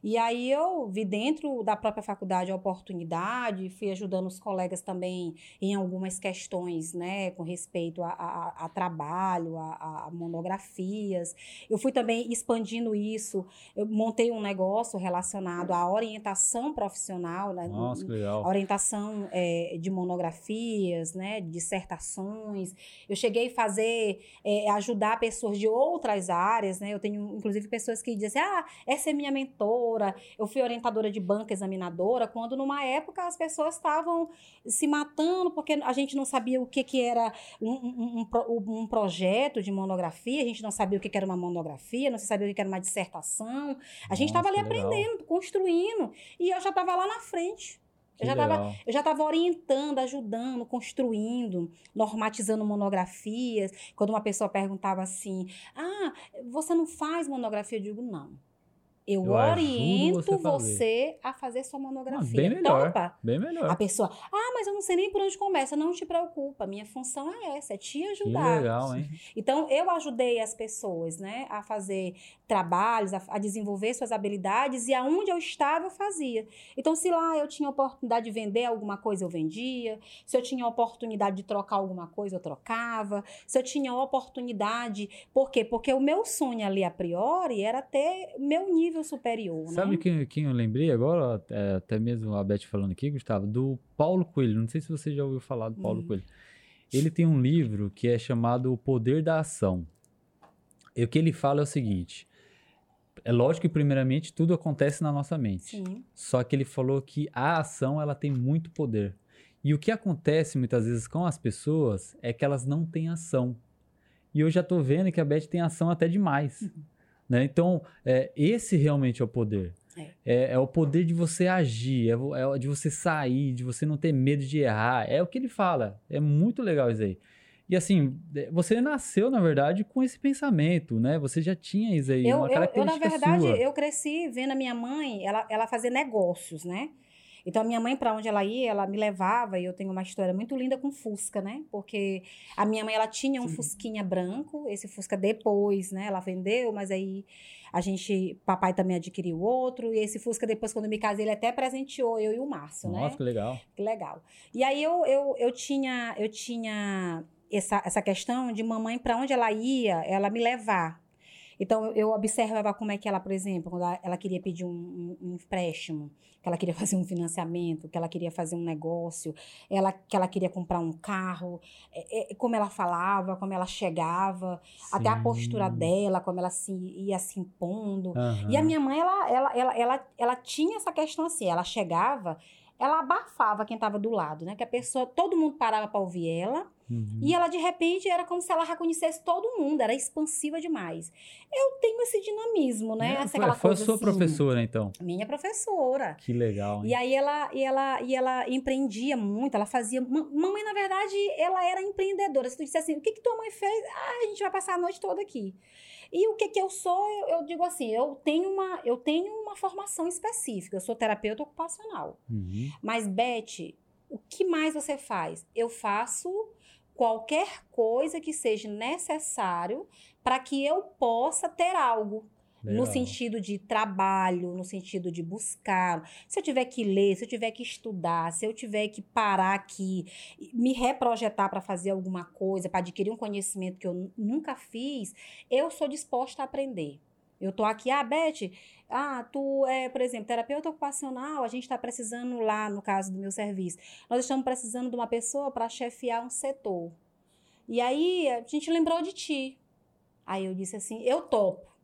E aí eu vi dentro da própria faculdade a oportunidade, fui ajudando os colegas também em algumas questões, né, com respeito a, a, a trabalho, a, a, monografias. Eu fui também expandindo isso, eu montei um negócio relacionado à orientação profissional, né, Nossa, que legal. orientação é, de monografias, né, dissertações. Eu cheguei a fazer, é, ajudar pessoas de outras áreas, né, eu tenho inclusive pessoas que dizem, ah, essa é minha mentora, orientadora, eu fui orientadora de banca examinadora, quando numa época as pessoas estavam se matando porque a gente não sabia o que, que era um, um, um, um projeto de monografia, a gente não sabia o que, que era uma monografia, não sabia o que, que era uma dissertação. A gente estava ali legal. aprendendo, construindo, e eu já estava lá na frente. Eu já, tava, eu já estava orientando, ajudando, construindo, normatizando monografias. Quando uma pessoa perguntava assim: Ah, você não faz monografia? Eu digo: Não. Eu, eu oriento você, você, a fazer sua monografia. Ah, bem melhor. Topa. Bem melhor. A pessoa, ah, mas eu não sei nem por onde começa. Não te preocupa. Minha função é essa, é te ajudar. Que legal, hein? Então, eu ajudei as pessoas, né, a fazer trabalhos, a, a, desenvolver suas habilidades e aonde eu estava, eu fazia. Então, se lá eu tinha oportunidade de vender alguma coisa, eu vendia. Se eu tinha oportunidade de trocar alguma coisa, eu trocava. Se eu tinha oportunidade, por quê? Porque o meu sonho ali a priori era ter meu nível superior. Sabe né? quem, quem eu lembrei agora, é, até mesmo a Beth falando aqui, Gustavo, do Paulo Coelho. Não sei se você já ouviu falar do Paulo hum. Coelho. Ele tem um livro que é chamado O Poder da Ação. E o que ele fala é o seguinte: é lógico que primeiramente tudo acontece na nossa mente. Sim. Só que ele falou que a ação ela tem muito poder. E o que acontece muitas vezes com as pessoas é que elas não têm ação. E eu já estou vendo que a Beth tem ação até demais. Uhum. Né? Então, é, esse realmente é o poder. É. É, é o poder de você agir, é, é, de você sair, de você não ter medo de errar. É o que ele fala. É muito legal isso aí. E assim, é, você nasceu, na verdade, com esse pensamento, né? Você já tinha isso aí, eu, uma característica eu, eu, na verdade, sua. eu cresci vendo a minha mãe, ela, ela fazer negócios, né? Então, a minha mãe, para onde ela ia, ela me levava, e eu tenho uma história muito linda com Fusca, né? Porque a minha mãe, ela tinha um Sim. Fusquinha branco, esse Fusca depois, né? Ela vendeu, mas aí a gente, papai também adquiriu outro, e esse Fusca, depois, quando eu me casei, ele até presenteou eu e o Márcio, Nossa, né? Nossa, que legal. Que legal. E aí, eu, eu, eu tinha, eu tinha essa, essa questão de mamãe, para onde ela ia, ela me levar. Então, eu observava como é que ela, por exemplo, quando ela, queria pedir um, um, um, empréstimo, que ela queria fazer um financiamento, que ela queria fazer um negócio, ela, que ela queria comprar um carro, é, é, como ela falava, como ela chegava, Sim. até a postura dela, como ela se, ia se impondo. Uhum. E a minha mãe, ela, ela, ela, ela, ela tinha essa questão assim, ela chegava ela abafava quem estava do lado, né? Que a pessoa, todo mundo parava para ouvir ela. Uhum. E ela, de repente, era como se ela reconhecesse todo mundo, era expansiva demais. Eu tenho esse dinamismo, né? É, Essa, foi, foi a sua assim, professora, então? Minha professora. Que legal. Hein? E aí ela, e ela, e ela empreendia muito, ela fazia. Mamãe, na verdade, ela era empreendedora. Se tu dissesse assim, o que, que tua mãe fez? Ah, a gente vai passar a noite toda aqui. E o que, que eu sou? Eu, eu, digo assim, eu tenho, uma, eu tenho uma formação específica, eu sou terapeuta ocupacional. Uhum. Mas, Beth, o que mais você faz? Eu faço qualquer coisa que seja necessário para que eu possa ter algo. Legal. No sentido de trabalho, no sentido de buscar. Se eu tiver que ler, se eu tiver que estudar, se eu tiver que parar aqui, me reprojetar para fazer alguma coisa, para adquirir um conhecimento que eu nunca fiz, eu sou disposta a aprender. Eu tô aqui, ah, Beth, ah, tu é, por exemplo, terapeuta ocupacional, a gente está precisando lá, no caso do meu serviço, nós estamos precisando de uma pessoa para chefiar um setor. E aí a gente lembrou de ti. Aí eu disse assim, eu topo.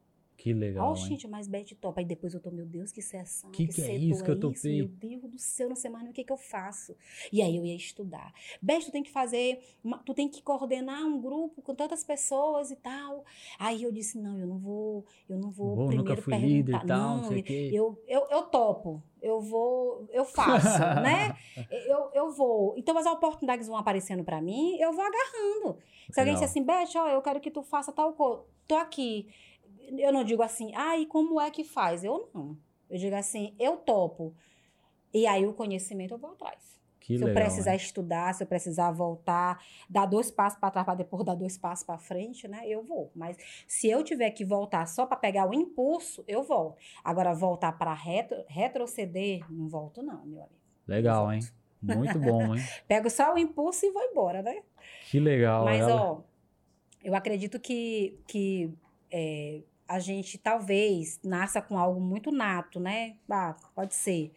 Que legal, Ó, gente, mas Beth top. Aí depois eu tô, meu Deus, que sessão. Que que é setor isso que eu topei? Meu Deus do céu, eu não sei mais nem o que, que eu faço. E aí eu ia estudar. Beth, tu tem que fazer, uma- tu tem que coordenar um grupo com tantas pessoas e tal. Aí eu disse, não, eu não vou, eu não vou, Vou, primeiro nunca fui líder e tal, não sei o quê. eu, eu, eu topo, eu vou, eu faço, né? Eu, eu vou. Então, as oportunidades vão aparecendo pra mim, eu vou agarrando. Se alguém disser assim, Beth, ó, eu quero que tu faça tal coisa, tô aqui. Eu não digo assim, ah, e como é que faz? Eu não. Eu digo assim, eu topo. E aí o conhecimento eu vou atrás. Que se legal, eu precisar estudar, se eu precisar voltar, dar dois passos para trás para depois dar dois passos para frente, né? Eu vou. Mas se eu tiver que voltar só para pegar o impulso, eu volto. Agora voltar para retro, retroceder, não volto não, meu amigo. Legal, hein? Muito bom, hein? Pego só o impulso e vou embora, né? Que legal. Mas, ela- ó, eu acredito que, que é, a gente talvez nasça com algo muito nato, né? Ah, pode ser.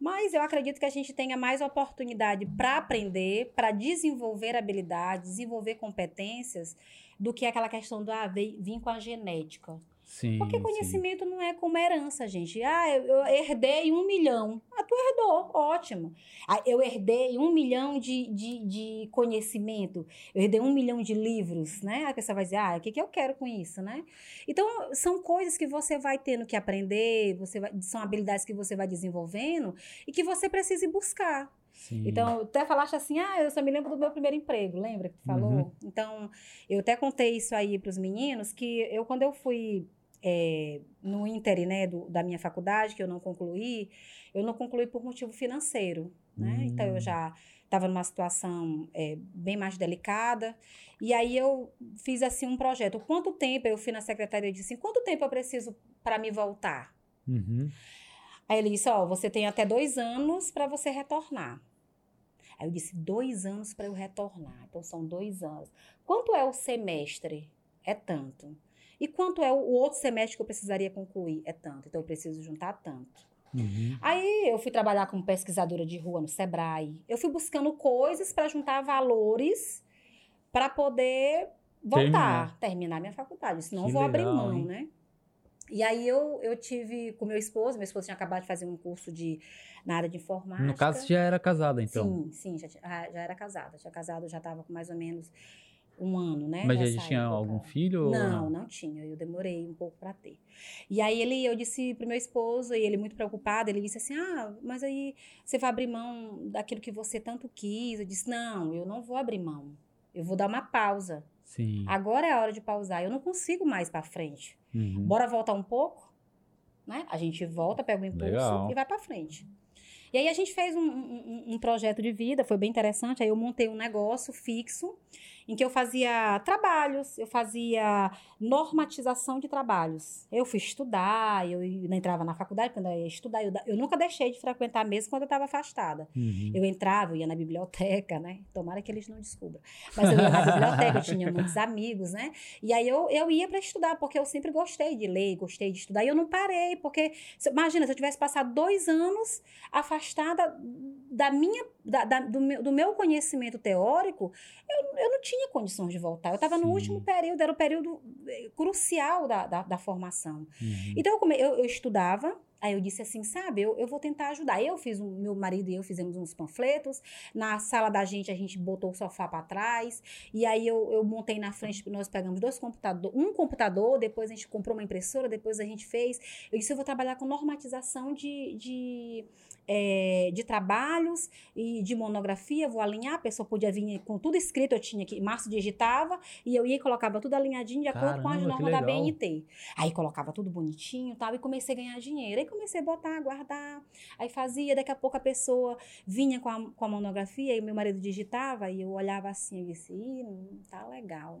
Mas eu acredito que a gente tenha mais oportunidade para aprender, para desenvolver habilidades, desenvolver competências, do que aquela questão do ah, com a genética. Sim, Porque sim. conhecimento não é como herança, gente. Ah, eu, eu herdei um milhão. Ah, tu herdou, ótimo. Ah, eu herdei um milhão de, de, de conhecimento. Eu herdei um milhão de livros, né? A pessoa vai dizer, ah, o que, que eu quero com isso, né? Então, são coisas que você vai tendo que aprender, você vai- são habilidades que você vai desenvolvendo e que você precisa ir buscar. Sim. Então, até falaste assim, ah, eu só me lembro do meu primeiro emprego, lembra que tu falou? Uhum. Então, eu até contei isso aí para os meninos, que eu, quando eu fui é, no Inter, né, do- da minha faculdade, que eu não concluí, eu não concluí por motivo financeiro, né? Hum. Então, eu já estava numa situação é, bem mais delicada, e aí eu fiz, assim, um projeto. Quanto tempo, eu fui na secretaria e disse assim, quanto tempo eu preciso para me voltar? Uhum. Aí ele disse: Ó, você tem até dois anos para você retornar. Aí eu disse: dois anos para eu retornar. Então são dois anos. Quanto é o semestre? É tanto. E quanto é o outro semestre que eu precisaria concluir? É tanto. Então eu preciso juntar tanto. Uhum. Aí eu fui trabalhar como pesquisadora de rua no Sebrae. Eu fui buscando coisas para juntar valores para poder voltar, terminar. minha faculdade. Senão Que eu vou abrir legal, mão, hein? né? E aí eu, eu tive com meu esposo, meu esposo tinha acabado de fazer um curso de, na área de informática. No caso, você já era casada, então. Sim, sim, já, tinha- ah, já era casada. Já casada, já estava com mais ou menos um ano, né? Mas já nessa tinha época. algum filho? ou Não, não tinha. Eu demorei um pouco para ter. E aí ele, eu disse pro meu esposo, e ele muito preocupado, ele disse assim: "Ah, mas aí você vai abrir mão daquilo que você tanto quis?" Eu disse: "Não, eu não vou abrir mão. Eu vou dar uma pausa. Sim. Agora é a hora de pausar. Eu não consigo mais para frente. Uhum. Bora voltar um pouco, né? A gente volta, pega o impulso Legal. e vai para frente. E aí a gente fez um, um- um projeto de vida, foi bem interessante. Aí eu montei um negócio fixo em que eu fazia trabalhos, eu fazia normatização de trabalhos. Eu fui estudar, eu entrava na faculdade quando eu ia estudar. Eu, eu nunca deixei de frequentar mesmo quando eu estava afastada. Uhum. Eu entrava, eu ia na biblioteca, né? Tomara que eles não descubram. Mas eu ia na biblioteca, eu tinha muitos amigos, né? E aí eu, eu ia para estudar, porque eu sempre gostei de ler, gostei de estudar. E eu não parei, porque, se- imagina, se eu tivesse passado dois anos afastada da minha, da- da- do, meu, do meu conhecimento teórico, eu, eu não tinha condições de voltar. Eu estava no último período, era o período eh, crucial da, da, da formação. Uhum. Então, eu, come- eu, eu estudava, aí eu disse assim, sabe, eu, eu vou tentar ajudar. Eu fiz, um, meu marido e eu fizemos uns panfletos, na sala da gente a gente botou o sofá para trás, e aí eu, eu montei na frente, nós pegamos dois computadores, um computador, depois a gente comprou uma impressora, depois a gente fez. Eu disse, eu vou trabalhar com normatização de... de eh, de trabalhos e de monografia, vou alinhar, a pessoa podia vir com tudo escrito, eu tinha que, Márcio digitava, e eu ia e colocava tudo alinhadinho de acordo com as Caramba, normas da. BNT. Aí colocava tudo bonitinho e tal, e comecei a ganhar dinheiro. Aí comecei a botar, guardar. Aí fazia, daqui a pouco a pessoa vinha com a, com a monografia, e meu marido digitava, e eu olhava assim, eu disse, Ih, não tá legal.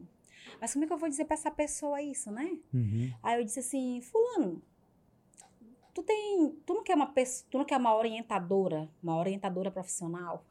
Mas como é que eu vou dizer pra essa pessoa isso, né? Uhum. Aí eu disse assim, fulano, tu tem, tu não quer uma pessoa, tu não quer uma orientadora, uma orientadora profissional?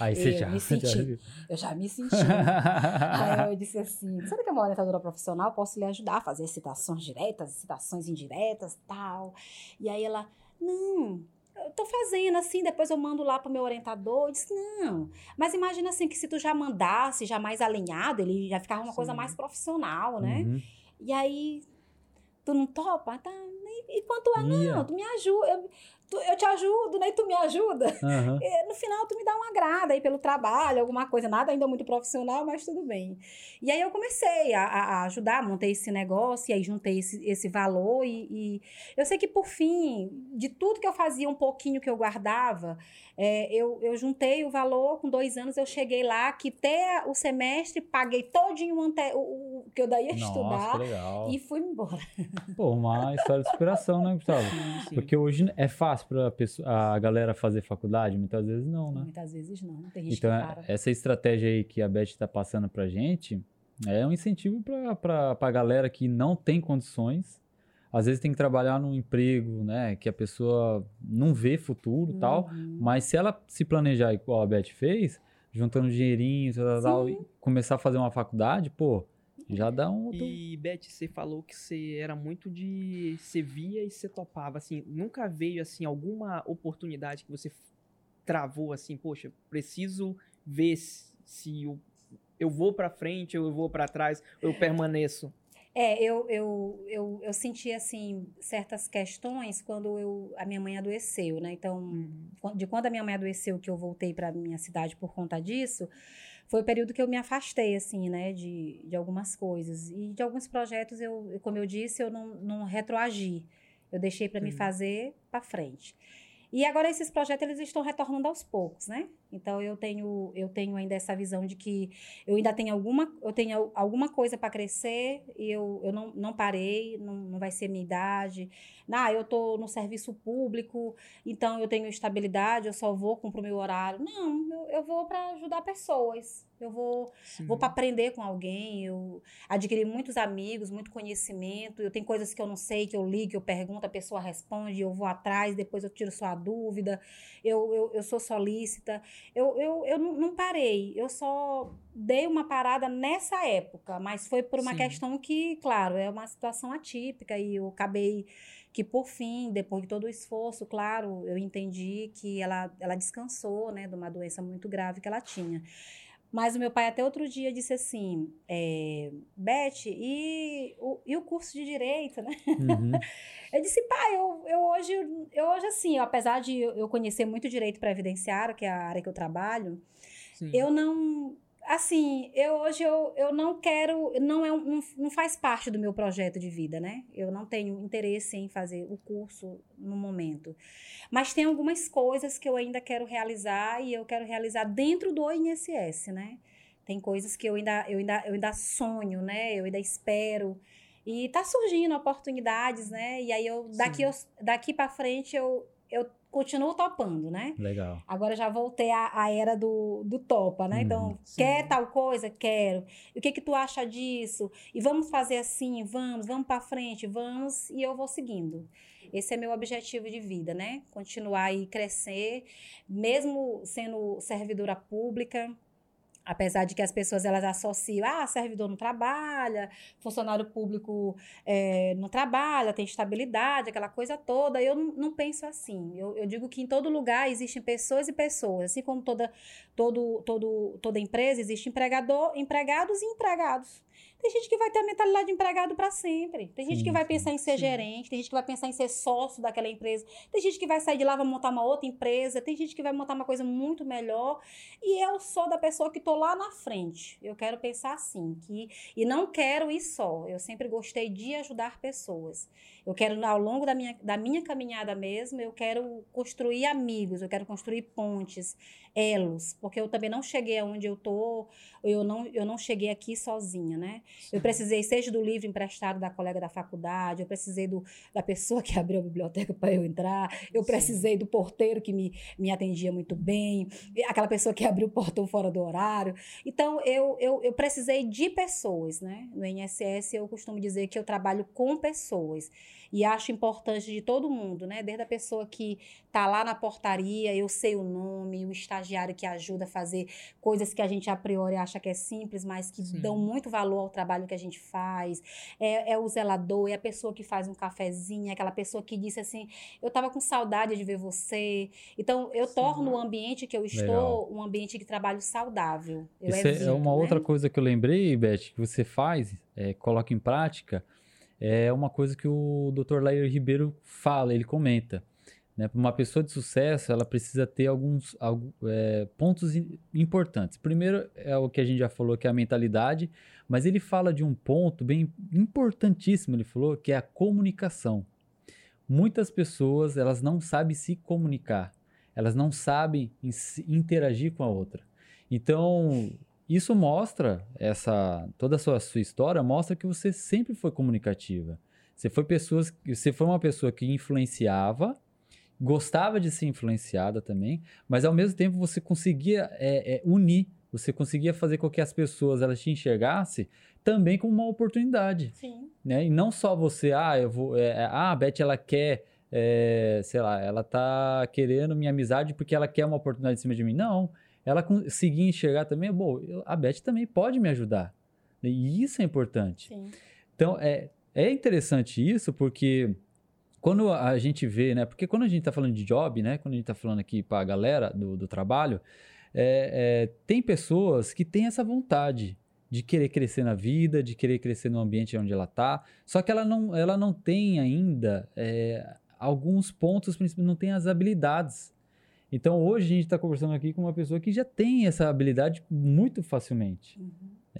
Aí você Eu já. me já senti. viu. Eu já me senti. Aí eu disse assim: você que é uma orientadora profissional? Posso lhe ajudar a fazer citações diretas, citações indiretas tal. E aí ela: não, eu tô fazendo assim, depois eu mando lá pro meu orientador. Eu disse: não, mas imagina assim que se tu já mandasse, já mais alinhado, ele já ficava uma coisa Sim. mais profissional, né? Uhum. E aí. tu não topa? Tá, e, e quanto é, não, tu me ajuda, eu, tu- eu te ajudo, né? E tu me ajuda. Aham. E, no final, tu me dá uma grada aí pelo trabalho, alguma coisa, nada ainda muito profissional, mas tudo bem. E aí eu comecei a, a- a ajudar, montei esse negócio, e aí juntei esse, esse valor, e, e eu sei que por fim, de tudo que eu fazia, um pouquinho que eu guardava, é, eu, eu juntei o valor, com dois anos eu cheguei lá, quitei o semestre, paguei todinho o, ante- o, o que eu daí ia Nossa, estudar, legal. e fui embora. Pô, uma história de superação, né, Gustavo? Sim, sim. Porque hoje é fácil pra pessoa, a galera fazer faculdade, muitas vezes não, né? Muitas vezes não, tem gente Então, que é- para. essa estratégia aí que a Beth está passando pra gente é um incentivo para a galera que não tem condições. Às vezes tem que trabalhar num emprego, né? Que a pessoa não vê futuro e tal. Uhum. Mas se ela se planejar igual a Beth fez, juntando dinheirinho, tal, tal, tal, e começar a fazer uma faculdade, pô, já dá um outro... E, Beth, você falou que você era muito de. Você via e você topava. Assim, nunca veio assim alguma oportunidade que você travou assim, poxa, preciso ver se, eu, eu vou pra frente, ou eu vou pra trás, ou eu permaneço. É, eu, eu, eu, eu senti, assim, certas questões quando eu, a minha mãe adoeceu, né? Então, quan- de quando a minha mãe adoeceu, que eu voltei para minha cidade por conta disso, foi o período que eu me afastei, assim, né? De, de algumas coisas. E de alguns projetos, eu, como eu disse, eu não, não retroagi. Eu deixei para me fazer para frente. E agora esses projetos, eles estão retornando aos poucos, né? Então, eu tenho, eu tenho ainda essa visão de que eu ainda tenho alguma, eu tenho alguma coisa para crescer e eu, eu não, não parei, não, não vai ser minha idade. Ah, eu estou no serviço público, então eu tenho estabilidade, eu só vou cumprir o meu horário. Não, eu, eu vou para ajudar pessoas. Eu vou, Sim. vou para aprender com alguém, eu adquiri muitos amigos, muito conhecimento. Eu tenho coisas que eu não sei, que eu li, que eu pergunto, a pessoa responde, eu vou atrás, depois eu tiro sua dúvida. Eu, eu, eu sou solícita. Eu, eu, eu não parei, eu só dei uma parada nessa época, mas foi por uma Sim. questão que, claro, é uma situação atípica e eu acabei que por fim, depois de todo o esforço, claro, eu entendi que ela, ela descansou, né, de uma doença muito grave que ela tinha. Mas o meu pai até outro dia disse assim, é, Beth, e o, e o curso de Direito, né? Uhum. Eu disse, pai, eu, eu hoje, eu hoje assim, apesar de eu eu conhecer muito direito previdenciário, que é a área que eu trabalho, Sim. eu não, assim, eu hoje eu, eu não quero, não é um- não, faz parte do meu projeto de vida, né? Eu não tenho interesse em fazer o curso no momento. Mas tem algumas coisas que eu ainda quero realizar e eu quero realizar dentro do INSS, né? Tem coisas que eu ainda, eu ainda, eu ainda sonho, né? Eu ainda espero. E tá surgindo oportunidades, né? E aí eu daqui, Sim. eu, daqui para frente eu, eu continuo topando, né? Legal. Agora já voltei à, à era do, do topa, né? Uhum. Então, Sim. quer tal coisa? Quero. E o que que tu acha disso? E vamos fazer assim? Vamos, vamos para frente, vamos. E eu vou seguindo. Esse é meu objetivo de vida, né? Continuar e crescer, mesmo sendo servidora pública, apesar de que as pessoas elas associam, ah, servidor não trabalha, funcionário público é, não trabalha, tem estabilidade, aquela coisa toda. Eu não, não penso assim. Eu, eu digo que em todo lugar existem pessoas e pessoas, assim como toda, todo, todo, toda empresa existe empregador, empregados e empregados. Tem gente que vai ter a mentalidade de empregado para sempre. Tem gente Sim, que vai pensar em ser Sim. gerente, tem gente que vai pensar em ser sócio daquela empresa, tem gente que vai sair de lá vai montar uma outra empresa, tem gente que vai montar uma coisa muito melhor. E eu sou da pessoa que tô lá na frente. Eu quero pensar assim, que e não quero ir só. Eu sempre gostei de ajudar pessoas. Eu quero ao longo da minha, da minha caminhada mesmo, eu quero construir amigos, eu quero construir pontes, elos, porque eu também não cheguei aonde eu tô, eu não eu não cheguei aqui sozinha, né? Eu precisei, seja do livro emprestado da colega da faculdade, eu precisei do, da pessoa que abriu a biblioteca para eu entrar, eu Sim. precisei do porteiro que me, me atendia muito bem, aquela pessoa que abriu o portão fora do horário. Então, eu, eu, eu precisei de pessoas, né? No INSS, eu costumo dizer que eu trabalho com pessoas. E acho importante de todo mundo, né? Desde a pessoa que tá lá na portaria, eu sei o nome, o estagiário que ajuda a fazer coisas que a gente a priori acha que é simples, mas que Sim. dão muito valor ao trabalho que a gente faz. É, é o zelador, é a pessoa que faz um cafezinho, é aquela pessoa que disse assim: Eu tava com saudade de ver você. Então, eu Sim. torno o ambiente que eu estou Legal. um ambiente de trabalho saudável. Eu Isso é- é evito, uma né? outra coisa que eu lembrei, Beth, que você faz, é, coloca em prática, é uma coisa que o Dr. Lair Ribeiro fala, ele comenta. Né? Para uma pessoa de sucesso, ela precisa ter alguns, alguns é, pontos importantes. Primeiro é o que a gente já falou, que é a mentalidade, mas ele fala de um ponto bem importantíssimo, ele falou, que é a comunicação. Muitas pessoas, elas não sabem se comunicar, elas não sabem interagir com a outra. Então, isso mostra essa toda a sua, sua história mostra que você sempre foi comunicativa. Você foi pessoas, você foi uma pessoa que influenciava, gostava de ser influenciada também, mas ao mesmo tempo você conseguia é, é, unir, você conseguia fazer com que as pessoas elas te enxergassem também como uma oportunidade. Sim. Né? E não só você, ah, eu vou, é, é ah, a Beth ela quer, é, sei lá, ela tá querendo minha amizade porque ela quer uma oportunidade em cima de mim. Não, ela conseguir enxergar também, bom, a Beth também pode me ajudar. E isso é importante. Sim. Então, é, é interessante isso porque quando a gente vê, né? Porque quando a gente está falando de job, né? Quando a gente está falando aqui para a galera do, do trabalho, é, é, tem pessoas que têm essa vontade de querer crescer na vida, de querer crescer no ambiente onde ela está, só que ela não, ela não tem ainda é, alguns pontos, não tem as habilidades então hoje a gente está conversando aqui com uma pessoa que já tem essa habilidade muito facilmente. Uhum.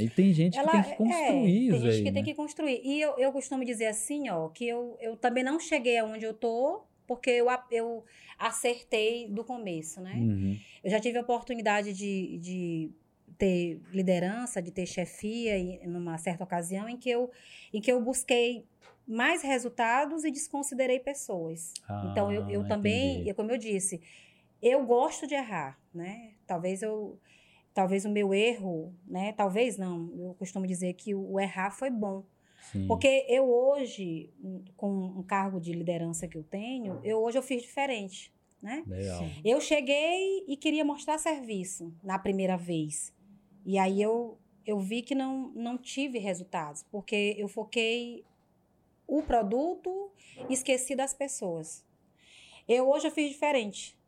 E tem gente Ela, que tem que construir é, isso. Tem gente aí, que né? tem que construir. E eu, eu costumo dizer assim, ó, que eu, eu também não cheguei aonde eu tô porque eu, eu acertei do começo, né? Uhum. Eu já tive a oportunidade de, de ter liderança, de ter chefia em numa certa ocasião em que eu, em que eu busquei mais resultados e desconsiderei pessoas. Ah, então eu, eu também, como eu disse, eu gosto de errar, né? Talvez eu talvez o meu erro, né? Talvez não, eu costumo dizer que o errar foi bom. Sim. Porque eu hoje, com um cargo de liderança que eu tenho, eu hoje eu fiz diferente, né? Legal. Eu cheguei e queria mostrar serviço na primeira vez. E aí eu, eu vi que não, não tive resultados, porque eu foquei o produto e esqueci das pessoas. Eu hoje eu fiz diferente.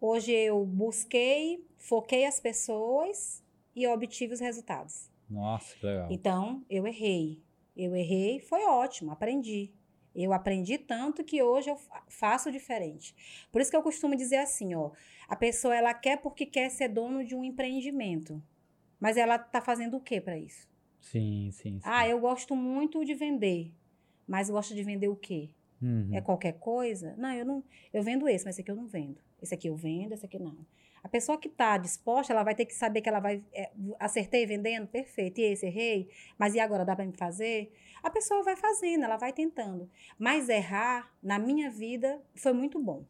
Hoje eu busquei, foquei as pessoas e obtive os resultados. Nossa, que legal. Então, eu errei. Eu errei, foi ótimo, aprendi. Eu aprendi tanto que hoje eu faço diferente. Por isso que eu costumo dizer assim, ó, a pessoa ela quer porque quer ser dono de um empreendimento. Mas ela tá fazendo o que para isso? Sim, sim, sim, Ah, eu gosto muito de vender. Mas gosto de vender o quê? Uhum. É qualquer coisa? Não, eu não, eu vendo esse, mas esse aqui eu não vendo. Esse aqui eu vendo, esse aqui não. A pessoa que está disposta, ela vai ter que saber que ela vai. É, acertei vendendo, perfeito. E esse errei, mas e agora dá para me fazer? A pessoa vai fazendo, ela vai tentando. Mas errar, na minha vida, foi muito bom.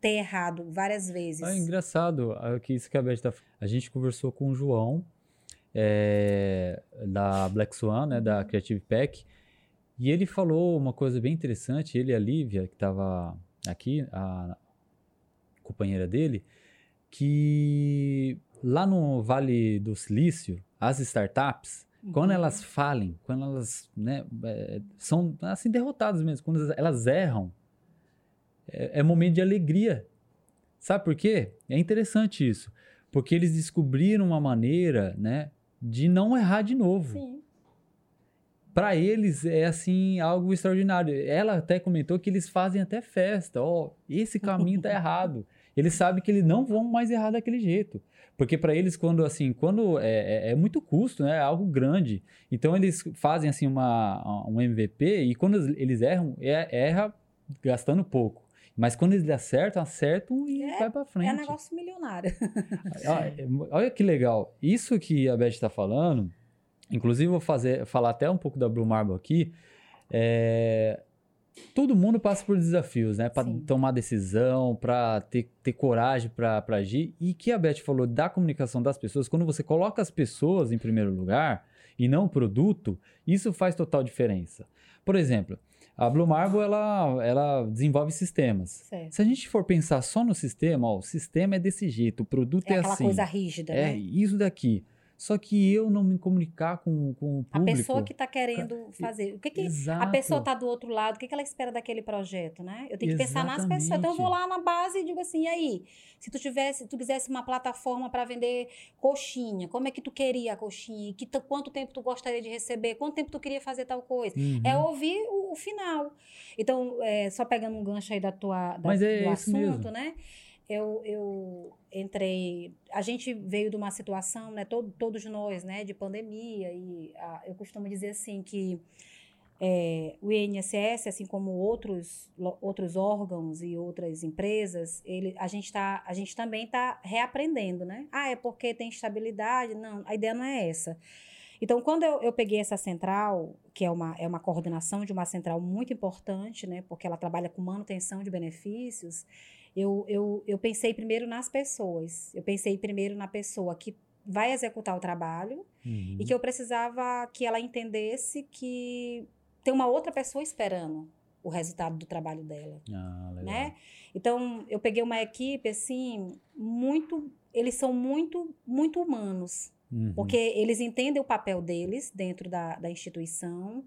Ter errado várias vezes. É engraçado que isso que a Beth tá A gente conversou com o João, é, da Black Swan, né, da Creative Pack, e ele falou uma coisa bem interessante. Ele e a Lívia, que estava aqui, a, companheira dele, que lá no Vale do Silício, as startups, uhum. quando elas falem, quando elas né, é, são assim derrotadas mesmo, quando elas erram, é, é momento de alegria. Sabe por quê? É interessante isso. Porque eles descobriram uma maneira, né, de não errar de novo. Sim para eles é assim algo extraordinário. Ela até comentou que eles fazem até festa. Ó, oh, esse caminho tá errado eles sabem que eles não vão mais errar daquele jeito. Porque para eles, quando assim, quando é, é, é, muito custo, né? É algo grande. Então eles fazem assim uma, um MVP e quando eles erram, é, erra gastando pouco. Mas quando eles acertam, acertam e é, vai para frente. É negócio milionário. Olha que legal. Isso que a Beth está falando, inclusive vou fazer, falar até um pouco da Blue Marble aqui. É, todo mundo passa por desafios, né? Para tomar decisão, para ter, ter coragem para agir. E que a Beth falou da comunicação das pessoas, quando você coloca as pessoas em primeiro lugar e não o produto, isso faz total diferença. Por exemplo, a Blue Marble ela, ela desenvolve sistemas. Certo. Se a gente for pensar só no sistema, ó, o sistema é desse jeito, o produto é, é assim. aquela coisa rígida, é né? isso daqui. Só que eu não me comunicar com, com o público. A pessoa que está querendo fazer. O que, que Exato. a pessoa está do outro lado? O que, que ela espera daquele projeto, né? Eu tenho que pensar nas pessoas. Então eu vou lá na base e digo assim, e aí? Se tu tivesse, tu quisesse uma plataforma para vender coxinha, como é que tu queria a coxinha? Que quanto tempo tu gostaria de receber? Quanto tempo tu queria fazer tal coisa? Uhum. É ouvir o, o final. Então, é, só pegando um gancho aí da tua da, Mas é do assunto, mesmo. né? Eu, eu entrei. A gente veio de uma situação, né? Todo, todos nós, né? De pandemia e a, eu costumo dizer assim que é, o INSS, assim como outros, outros órgãos e outras empresas, ele, a, gente tá, a gente também está reaprendendo, né? Ah, é porque tem estabilidade? Não, a ideia não é essa. Então, quando eu, eu peguei essa central, que é uma, é uma coordenação de uma central muito importante, né? Porque ela trabalha com manutenção de benefícios, eu, eu, eu pensei primeiro nas pessoas. Eu pensei primeiro na pessoa que vai executar o trabalho Uhum. e que eu precisava que ela entendesse que tem uma outra pessoa esperando o resultado do trabalho dela, Ah, né? Então, eu peguei uma equipe assim, muito, eles são muito muito humanos, Uhum. porque eles entendem o papel deles dentro da, da instituição,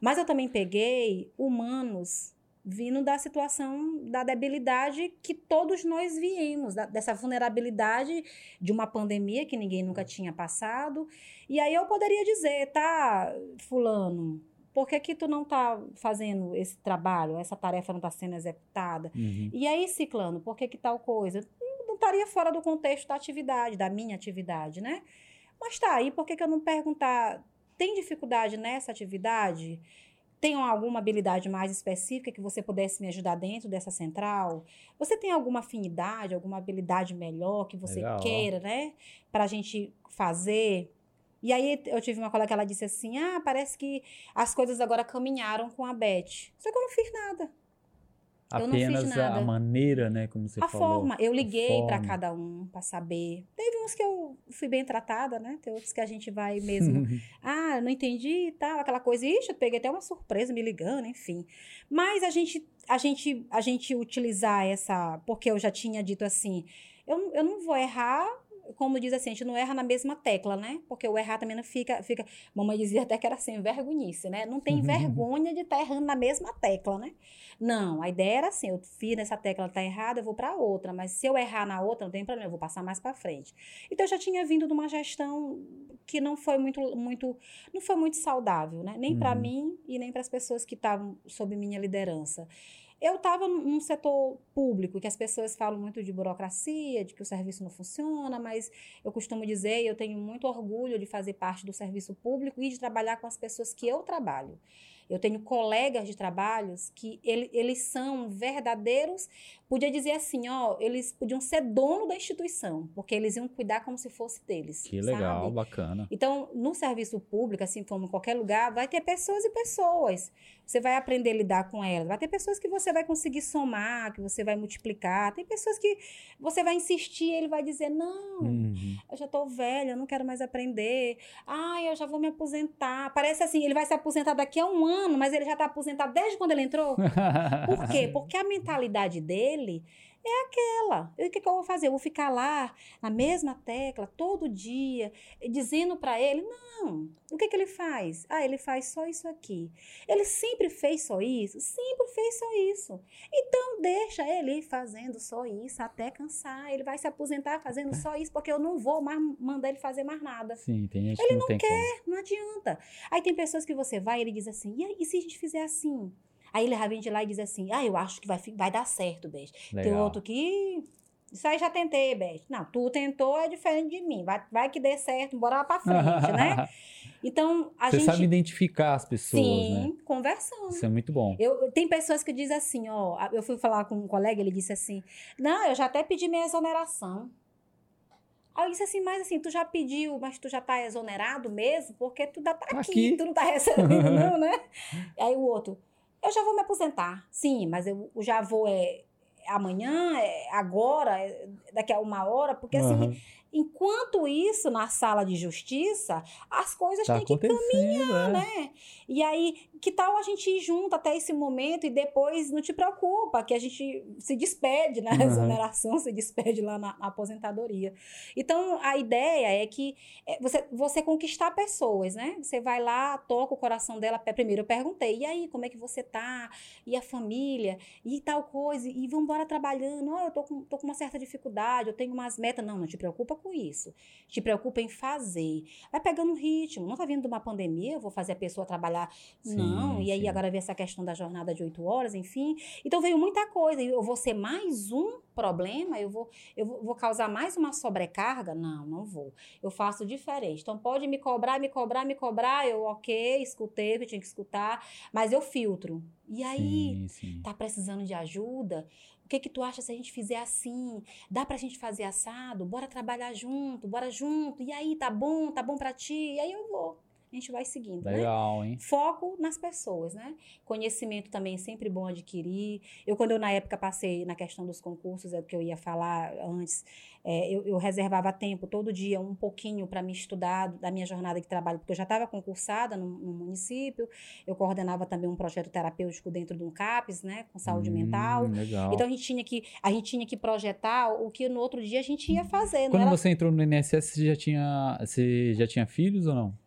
mas eu também peguei humanos vindo da situação da debilidade que todos nós viemos, da, dessa vulnerabilidade de uma pandemia que ninguém nunca tinha passado. E aí eu poderia dizer, tá, fulano, por que que tu não tá fazendo esse trabalho, essa tarefa não está sendo executada? Uhum. E aí, ciclano, por que que tal coisa? Não- estaria fora do contexto da atividade, da minha atividade, né? Mas tá, aí por que que eu não perguntar, tem dificuldade nessa atividade? Tem alguma habilidade mais específica que você pudesse me ajudar dentro dessa central? Você tem alguma afinidade, alguma habilidade melhor que você Legal. queira, né? Para a gente fazer? E aí eu tive uma colega que ela disse assim: ah, parece que as coisas agora caminharam com a Beth. Só que eu não fiz nada. Apenas a- a maneira, né, como você a falou. forma, eu liguei para cada um para saber. Teve uns que eu fui bem tratada, né? Tem outros que a gente vai mesmo. ah, não entendi e tal, aquela coisa. Ixi, eu peguei até uma surpresa me ligando, enfim. Mas a gente, a gente, a gente utilizar essa, porque eu já tinha dito assim, eu, eu não vou errar. Como diz assim, a gente não erra na mesma tecla, né? Porque o errar também não fica, fica. Mamãe dizia até que era sem vergonhice, né? Não tem vergonha de estar errando na mesma tecla, né? Não, a ideia era assim, eu fiz nessa tecla, tá errada, eu vou para outra, mas se eu errar na outra, não tem problema, eu vou passar mais para frente. Então eu já tinha vindo de uma gestão que não foi muito muito não foi muito saudável, né? Nem para Uhum. mim e nem para as pessoas que estavam sob minha liderança. Eu estava num setor público que as pessoas falam muito de burocracia, de que o serviço não funciona, mas eu costumo dizer, eu tenho muito orgulho de fazer parte do serviço público e de trabalhar com as pessoas que eu trabalho. Eu tenho colegas de trabalhos que ele, eles são verdadeiros, podia dizer assim, ó, eles podiam ser dono da instituição, porque eles iam cuidar como se fosse deles. Que legal, sabe? bacana. Então, no serviço público, assim como em qualquer lugar, vai ter pessoas e pessoas. Você vai aprender a lidar com elas. Vai ter pessoas que você vai conseguir somar, que você vai multiplicar. Tem pessoas que você vai insistir ele vai dizer: Não, Uhum. eu já tô velha, eu não quero mais aprender. Ai, eu já vou me aposentar. Parece assim, ele vai se aposentar daqui a um ano, mas ele já tá aposentado desde quando ele entrou. Por quê? Porque a mentalidade dele é aquela. E o que, que eu vou fazer? Eu vou ficar lá na mesma tecla todo dia, dizendo para ele: não. O que, que ele faz? Ah, ele faz só isso aqui. Ele sempre fez só isso? Sempre fez só isso. Então deixa ele fazendo só isso até cansar. Ele vai se aposentar fazendo só isso, porque eu não vou mais mandar ele fazer mais nada. Sim, tem gente que não, tem como. Não adianta. Aí tem pessoas que você vai e ele diz assim: e, aí, e se a gente fizer assim? Aí ele já vem de lá e diz assim: ah, eu acho que vai, vai dar certo, Beth. Tem Legal. outro que. Isso aí já tentei, Beth. Não, tu tentou é diferente de mim. Vai, vai que dê certo, bora lá pra frente, né? Então, a Você gente. sabe identificar as pessoas, sim, né? conversando. Isso é muito bom. Eu, tem pessoas que dizem assim, ó. Eu fui falar com um colega, ele disse assim: Não, eu já até pedi minha exoneração. Aí eu disse assim, mas assim, tu já pediu, mas tu já tá exonerado mesmo? Porque tu ainda tá Tá aqui, aqui. tu não tá recebendo, não, né? Aí o outro, eu já vou me aposentar. Sim, mas eu eu já vou é, amanhã, é, agora, é, daqui a uma hora, porque assim, Aham. Enquanto isso, na sala de justiça, as coisas Tá têm que acontecendo, é. né? E aí, que tal a gente ir junto até esse momento e depois não te preocupa, que a gente se despede na Uhum. exoneração, se despede lá na, na aposentadoria. Então, a ideia é que é, você, você conquistar pessoas, né? Você vai lá, toca o coração dela. Primeiro eu perguntei, e aí, como é que você tá? E a família? E tal coisa? E vamos embora trabalhando. Ó, eu tô com, tô com uma certa dificuldade, eu tenho umas metas. Não, não te preocupa com isso. Te preocupa em fazer. Vai pegando um ritmo. Não tá vindo de uma pandemia, eu vou fazer a pessoa trabalhar. Sim, não. E aí sim. agora vem essa questão da jornada de oito horas, enfim. Então veio muita coisa. E Eu vou ser mais um problema? Eu vou, eu vou causar mais uma sobrecarga? Não, não vou. Eu faço diferente. Então pode me cobrar, me cobrar, me cobrar. Eu, ok, escutei o que eu tinha que escutar, mas eu filtro. E aí, Sim, sim. tá precisando de ajuda? O que que tu acha se a gente fizer assim? Dá pra gente fazer assado? Bora trabalhar junto, bora junto. E aí, tá bom? Tá bom pra ti? E aí eu vou. A gente vai seguindo, né? Legal, hein? Foco nas pessoas, né? Conhecimento também é sempre bom adquirir. Eu, quando eu, na época, passei na questão dos concursos, é o que eu ia falar antes, é, eu, eu reservava tempo, todo dia, um pouquinho para me estudar da minha jornada de trabalho, porque eu já estava concursada no, no município, eu coordenava também um projeto terapêutico dentro de um CAPES, né? Com saúde Hum, mental. Legal. Então, a gente, tinha que, a gente tinha que projetar o que no outro dia a gente ia fazer. Não Quando era você entrou no INSS, você já tinha, você já tinha filhos ou não?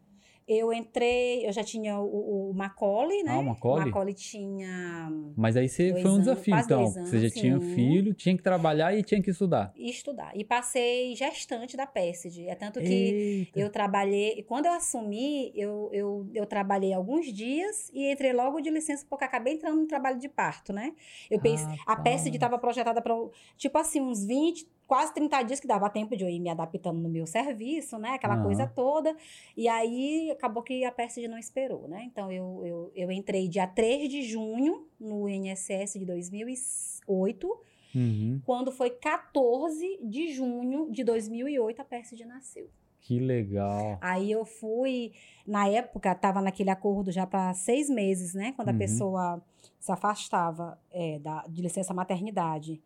Eu entrei, eu já tinha o, o Macaulay, né? Ah, o Macaulay? Macaulay tinha Mas aí você foi um anos, desafio, então. dois Você já anos, tinha sim. filho, tinha que trabalhar e tinha que estudar. estudar. E passei gestante da PESD. É tanto que Eita. eu trabalhei. Quando eu assumi, eu, eu, eu trabalhei alguns dias e entrei logo de licença, porque acabei entrando no trabalho de parto, né? Eu pensei, a Rapaz. PESD estava projetada para, tipo assim, uns 20, quase 30 dias que dava tempo de eu ir me adaptando no meu serviço, né? Aquela Aham. coisa toda. E aí acabou que a PESD não esperou, né? Então eu, eu, eu entrei dia 3 de junho no INSS de 2008. Uhum. Quando foi 14 de junho de 2008, a PESD nasceu. Que legal. Aí eu fui, na época, estava naquele acordo já para seis meses, né? Quando Uhum. a pessoa se afastava é, da, de licença maternidade.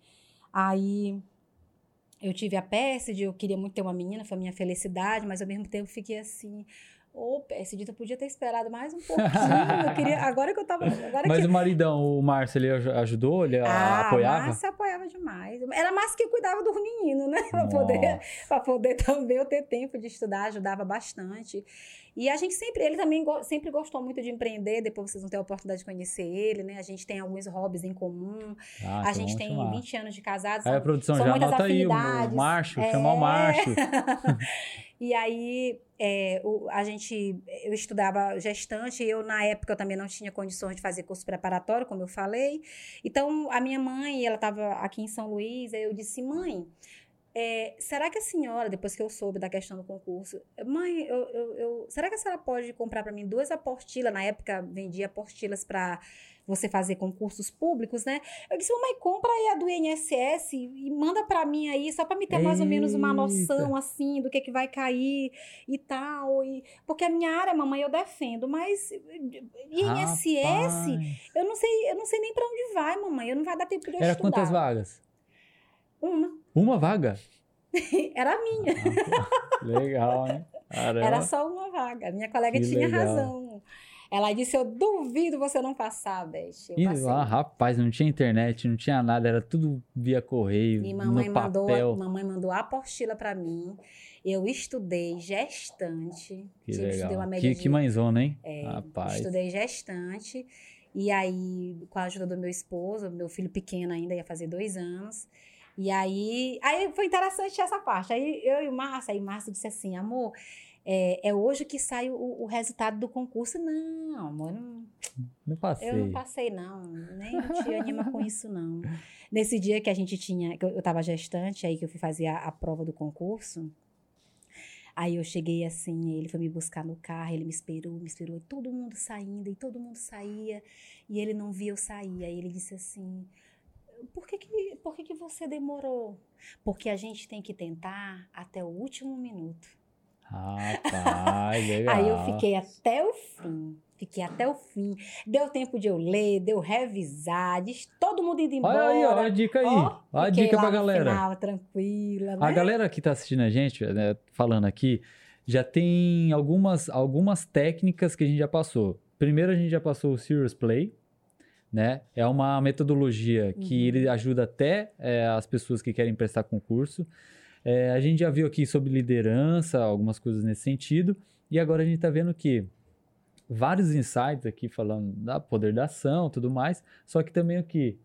Aí eu tive a PESD, eu queria muito ter uma menina, foi a minha felicidade, mas ao mesmo tempo fiquei assim. Ô, PESD, tu podia ter esperado mais um pouquinho. Eu queria, agora que eu tava. Agora Mas que... o maridão, o Márcio, ele aj- ajudou? Ele Ah, apoiava? a Márcia apoiava demais. Era mais que cuidava dos meninos, né? Pra poder, para poder também eu ter tempo de estudar, ajudava bastante. E a gente sempre, ele também go- sempre gostou muito de empreender, depois vocês vão ter a oportunidade de conhecer ele, né? A gente tem alguns hobbies em comum. Ah, a então gente tem chamar. 20 anos de casados. Aí a produção já anota aí, o, o. Márcio, É. chamar o Márcio. E aí, é, o- a gente, eu estudava gestante, eu na época eu também não tinha condições de fazer curso preparatório, como eu falei. Então, a minha mãe, ela estava aqui em São Luís, aí eu disse, mãe, é, será que a senhora, depois que eu soube da questão do concurso, mãe, eu, eu- eu- será que a senhora pode comprar para mim duas apostilas? Na época, vendia apostilas para você fazer concursos públicos, né? Eu disse, mamãe, compra aí a do INSS e manda para mim aí, só para me ter mais ou menos uma noção, assim, do que, que vai cair e tal. E, porque a minha área, mamãe, eu defendo, mas INSS, Rapaz. eu não sei, eu não sei nem para onde vai, mamãe. Eu não vai dar tempo de eu Era estudar. quantas vagas? Uma. Uma vaga? Era a minha. Ah, legal, hein? Caramba. Era só uma vaga. Minha colega Que tinha legal. razão. Ela disse: Eu duvido você não passar, Beth. Eu Ih, passei. ah, rapaz, não tinha internet, não tinha nada, era tudo via correio, E mamãe no mandou, papel. mamãe mandou a apostila para mim. Eu estudei gestante. Que Tive- estudei legal. média Que, que mãezona, hein? É, Rapaz. Estudei gestante. E aí, com a ajuda do meu esposo, meu filho pequeno ainda ia fazer dois anos. E aí, aí foi interessante essa parte. Aí eu e o Márcio, aí o Márcio disse assim, amor, é, é hoje que sai o, o resultado do concurso. Não, amor, não, Não passei. eu não passei, não. Nem te anima com isso, não. Nesse dia que a gente tinha, que eu eu tava gestante, aí que eu fui fazer a, a prova do concurso, aí eu cheguei assim, ele foi me buscar no carro, ele me esperou, me esperou, e todo mundo saindo, e todo mundo saía, e ele não via eu sair. Aí ele disse assim, por que que, por que que você demorou? Porque a gente tem que tentar até o último minuto. Rapaz, legal. Aí eu fiquei até o fim. Fiquei até o fim. Deu tempo de eu ler, de eu revisar, de todo mundo indo embora. Olha aí, olha a dica aí. Ó, olha a dica pra galera. Final, tranquila, né? A galera que tá assistindo a gente, né, falando aqui, já tem algumas, algumas técnicas que a gente já passou. Primeiro a gente já passou o Serious Play, né? É uma metodologia que Uhum. ele ajuda até é, as pessoas que querem prestar concurso. É, a gente já viu aqui sobre liderança, algumas coisas nesse sentido. E agora a gente tá vendo que vários insights aqui falando da poder da ação, tudo mais. Só que também o que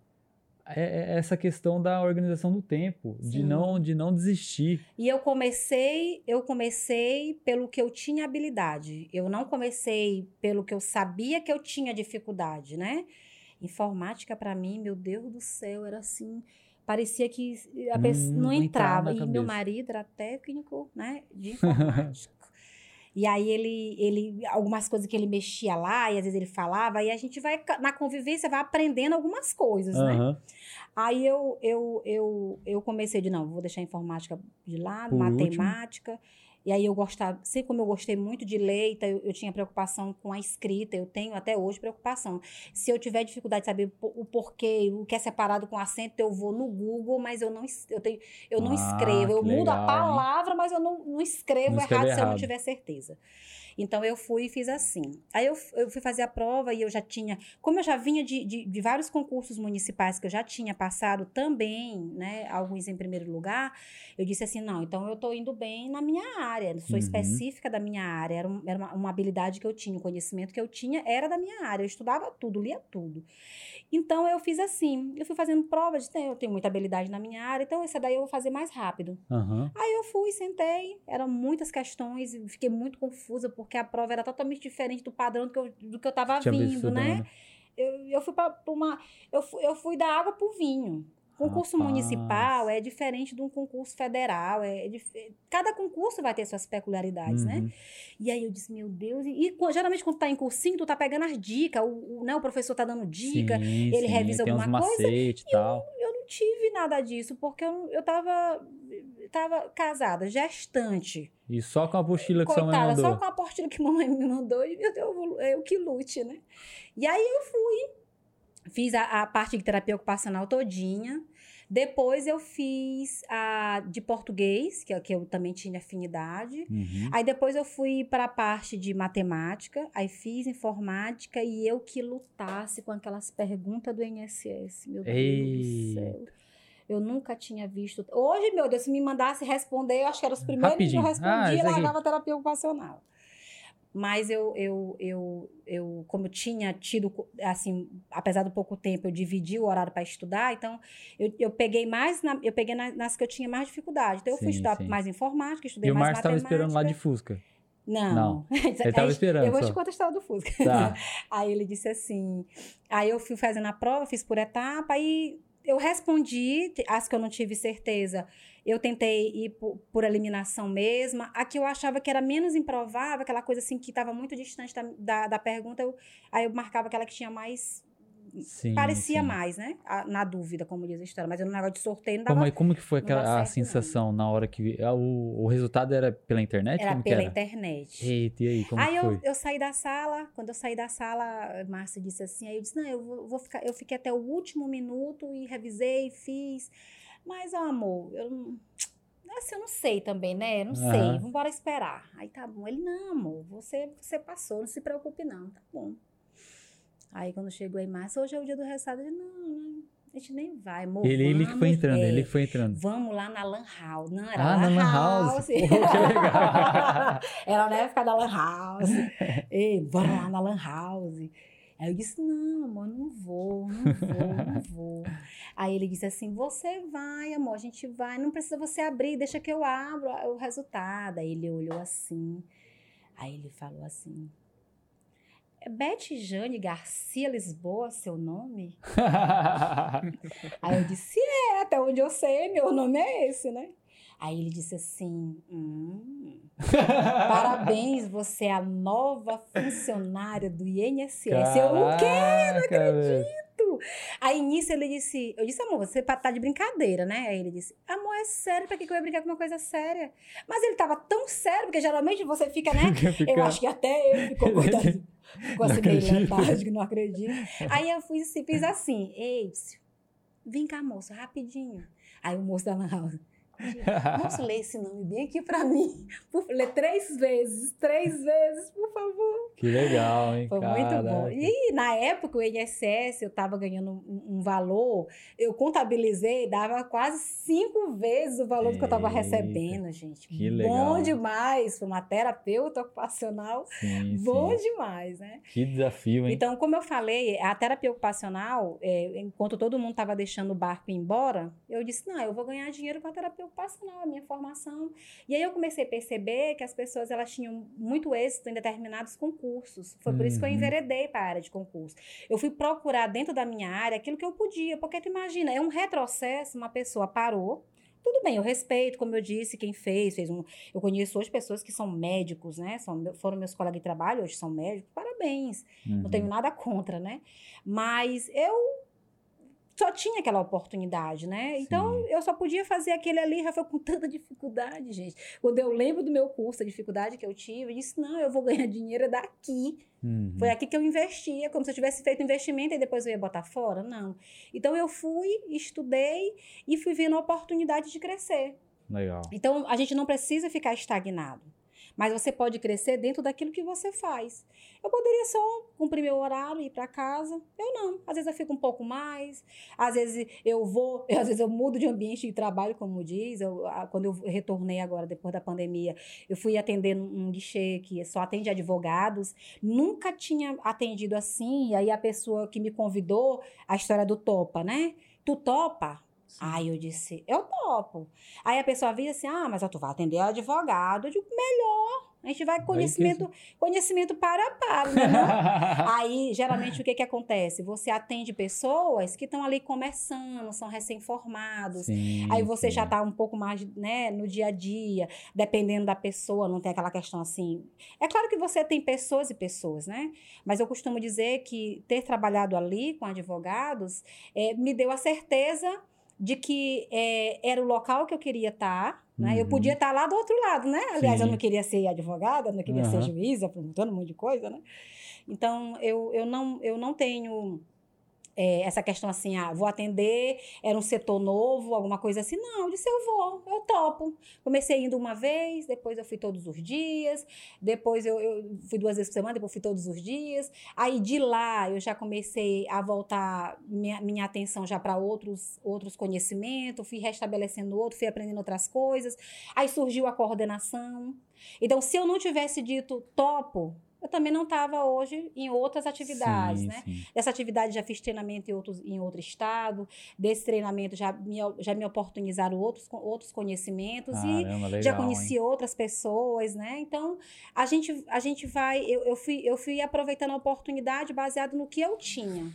é, é essa questão da organização do tempo, de não de não desistir. E eu comecei, eu comecei pelo que eu tinha habilidade. Eu não comecei pelo que eu sabia que eu tinha dificuldade, né? Informática para mim, meu Deus do céu, era assim, parecia que a pessoa não, não entrava E meu marido era técnico, né, de informática. E aí ele, ele, algumas coisas que ele mexia lá, e às vezes ele falava, e a gente vai, na convivência, vai aprendendo algumas coisas, né? Aham. Aí eu, eu, eu, eu comecei de, não, vou deixar a informática de lado, Por matemática. E aí eu gostava, sei como eu gostei muito de então eu, eu tinha preocupação com a escrita, eu tenho até hoje preocupação. Se eu tiver dificuldade de saber o porquê, o que é separado com acento, eu vou no Google, mas eu não, eu tenho, eu não Ah, escrevo. Eu mudo a legal, hein? palavra, mas eu não, não escrevo Não escreve errado se eu não errado. tiver certeza. Então eu fui e fiz assim. Aí eu, eu fui fazer a prova e eu já tinha, como eu já vinha de, de, de vários concursos municipais que eu já tinha passado também, né, alguns em primeiro lugar, eu disse assim, não, então eu tô indo bem na minha área, sou Uhum. específica da minha área, era, um- era uma, uma habilidade que eu tinha, um conhecimento que eu tinha era da minha área, eu estudava tudo, lia tudo. Então eu fiz assim, eu fui fazendo prova de, eu tenho muita habilidade na minha área, então essa daí eu vou fazer mais rápido. Aham. Aí eu fui, sentei, eram muitas questões, fiquei muito confusa, porque a prova era totalmente diferente do padrão do que eu, do que eu tava Tinha vindo, né? estudando. Eu, eu fui para uma. Eu fui, eu fui da água pro vinho. Concurso Rapaz. municipal é diferente de um concurso federal. É, dif- cada concurso vai ter suas peculiaridades, né? Uhum. E aí eu disse, meu Deus. E, e geralmente quando tá em cursinho, tu tá pegando as dicas. O, o, né, o professor tá dando dica. Sim, ele sim, revisa alguma coisa macete e tal. Eu não tive nada disso, porque eu, eu tava, tava casada, gestante. E só com a apostila que sua mãe Coitada, mandou. só com a apostila que mamãe me mandou, e eu, eu, eu que lute, né? E aí eu fui, fiz a, a parte de terapia ocupacional todinha. Depois eu fiz a de português, que, é que eu também tinha afinidade. Uhum. Aí depois eu fui para a parte de matemática, aí fiz informática e eu que lutasse com aquelas perguntas do INSS, meu Deus do céu. Eu nunca tinha visto. Hoje, meu Deus, se me mandasse responder, eu acho que eram os primeiros Rapidinho. que eu respondia Ah, e largava terapia ocupacional. Mas eu, eu, eu, eu, como eu tinha tido, assim, apesar do pouco tempo, eu dividi o horário para estudar, então eu, eu peguei mais, na- eu peguei na- nas que eu tinha mais dificuldade. Então eu fui Sim, estudar sim. mais informática, estudei E o mais Márcio tava matemática. esperando lá de Fusca. Não. Não. Ele tava Aí, esperando Eu vou só. te contar a história do Fusca. Tá. Aí ele disse assim. Aí eu fui fazendo a prova, fiz por etapa, aí eu respondi, as que eu não tive certeza. Eu tentei ir por, por eliminação mesma. A que eu achava que era menos improvável, aquela coisa assim que estava muito distante da, da, da pergunta, eu- aí eu marcava aquela que tinha mais. Sim, parecia sim. mais, né? A- na dúvida, como diz a história. Mas eu no negócio de sorteio não dava. Como, mas como que foi não aquela, a certo, não. sensação na hora que... ah, O, o resultado era pela internet? era como pela era? internet. Eita, e aí, como aí que eu, foi? eu saí da sala, quando eu saí da sala, Márcia disse assim, aí eu disse, não, eu vou, vou ficar, eu fiquei até o último minuto e revisei, fiz. Mas, ó, amor, eu não. Assim, eu não sei também, né? Eu não sei. Aham. Vamos embora esperar. Aí tá bom. Ele, não, amor, você, você passou, não se preocupe, não. Tá bom. Aí quando chegou aí, Márcia, hoje é o dia do resultado. Ele, não, não, a gente nem vai, amor. Ele, ele que foi vamos, entrando, é, ele que foi entrando. Vamos lá na Lan House. Não, era Ah, Lan na Lan House. Pô, que legal. era na época da Lan House. Ei, bora lá na Lan House. Aí eu disse, não, amor, não vou, não vou, não vou. Aí ele disse assim, você vai, amor, a gente vai, não precisa você abrir, deixa que eu abro o resultado. Aí ele olhou assim, aí ele falou assim, é Beth Jane Garcia Lisboa seu nome? Aí eu disse, é, até onde eu sei, meu nome é esse, né? Aí ele disse assim, hum, parabéns, você é a nova funcionária do INSS. Eu, o quê? Caraca, velho. comigo. Aí nisso ele disse, eu disse, amor, você tá de brincadeira, né? Aí ele disse, amor, é sério, pra que que eu ia brincar com uma coisa séria? Mas ele tava tão sério, porque geralmente você fica, né? Eu acho que até ele ficou coitado. Assim acredito. letárgico, não acredito. Aí eu fui, assim, fiz assim, ei, vem cá, moço, rapidinho. Aí o moço da Lan House, moço, lê esse nome bem aqui pra mim. Por, lê três vezes, três vezes, por favor. Que legal, hein? Foi muito bom. E na época, o INSS, eu estava ganhando um, um valor, eu contabilizei, dava quase cinco vezes o valor do que eu estava Eita, recebendo, gente. que Bom legal. demais, para uma terapeuta ocupacional, Sim, bom sim. demais, né? Que desafio, hein? Então, como eu falei, a terapia ocupacional, é, enquanto todo mundo estava deixando o barco ir embora, eu disse, não, eu vou ganhar dinheiro com a terapia ocupacional, a minha formação. E aí eu comecei a perceber que as pessoas elas tinham muito êxito em determinados concursos. Foi por isso que eu Uhum. enveredei para a área de concurso. Eu fui procurar dentro da minha área aquilo que eu podia, porque tu imagina, é um retrocesso, uma pessoa parou, tudo bem, eu respeito, como eu disse, quem fez, fez um. Eu conheço hoje pessoas que são médicos, né? São, foram meus colegas de trabalho, hoje são médicos, parabéns. Não Uhum. tenho nada contra, né? Mas eu só tinha aquela oportunidade, né? Então Sim. eu só podia fazer aquele ali, foi com tanta dificuldade, gente. Quando eu lembro do meu curso, a dificuldade que eu tive, eu disse: não, eu vou ganhar dinheiro daqui. Uhum. Foi aqui que eu investia, como se eu tivesse feito investimento e depois eu ia botar fora. Não. Então eu fui, estudei e fui vendo a oportunidade de crescer. Legal. Então, a gente não precisa ficar estagnado. Mas você pode crescer dentro daquilo que você faz. Eu poderia só cumprir meu horário e ir para casa. Eu não. Às vezes eu fico um pouco mais. Às vezes eu vou, às vezes eu mudo de ambiente de trabalho, como diz. Eu, quando eu retornei agora, depois da pandemia, eu fui atender num, num guichê que só atende advogados. Nunca tinha atendido assim. E aí a pessoa que me convidou, a história do topa, né? Tu topa? Aí eu disse, eu topo. Aí a pessoa via assim, ah, mas tu vai atender advogado. Eu digo, melhor. A gente vai conhecimento, conhecimento para a para, né? Aí, geralmente, o que que acontece? Você atende pessoas que estão ali começando, são recém-formados. Sim, Aí você sim. já tá um pouco mais, né, no dia a dia, dependendo da pessoa, não tem aquela questão assim. É claro que você tem pessoas e pessoas, né? Mas eu costumo dizer que ter trabalhado ali com advogados eh, me deu a certeza de que eh, era o local que eu queria estar, né? Eu Uhum. podia estar lá do outro lado, né? Aliás, eu Sim. não queria ser advogada, eu não queria ser Aham. juíza, perguntando um monte de coisa, né? Então, eu, eu, não, eu não tenho é, essa questão assim, ah, vou atender, era um setor novo, alguma coisa assim. Não, eu disse, eu vou, eu topo. Comecei indo uma vez, depois eu fui todos os dias, depois eu, eu fui duas vezes por semana, depois fui todos os dias. Aí de lá eu já comecei a voltar minha, minha atenção já para outros, outros conhecimentos, fui restabelecendo outro, fui aprendendo outras coisas. Aí surgiu a coordenação. Então, se eu não tivesse dito topo, eu também não estava hoje em outras atividades, Sim, né? sim. Dessa atividade já fiz treinamento em, outros, em outro estado. Desse treinamento já me, já me oportunizaram outros, outros conhecimentos. e legal, já hein? conheci outras pessoas, né? Então, a gente, a gente vai... Eu, eu, fui, eu fui aproveitando a oportunidade baseado no que eu tinha.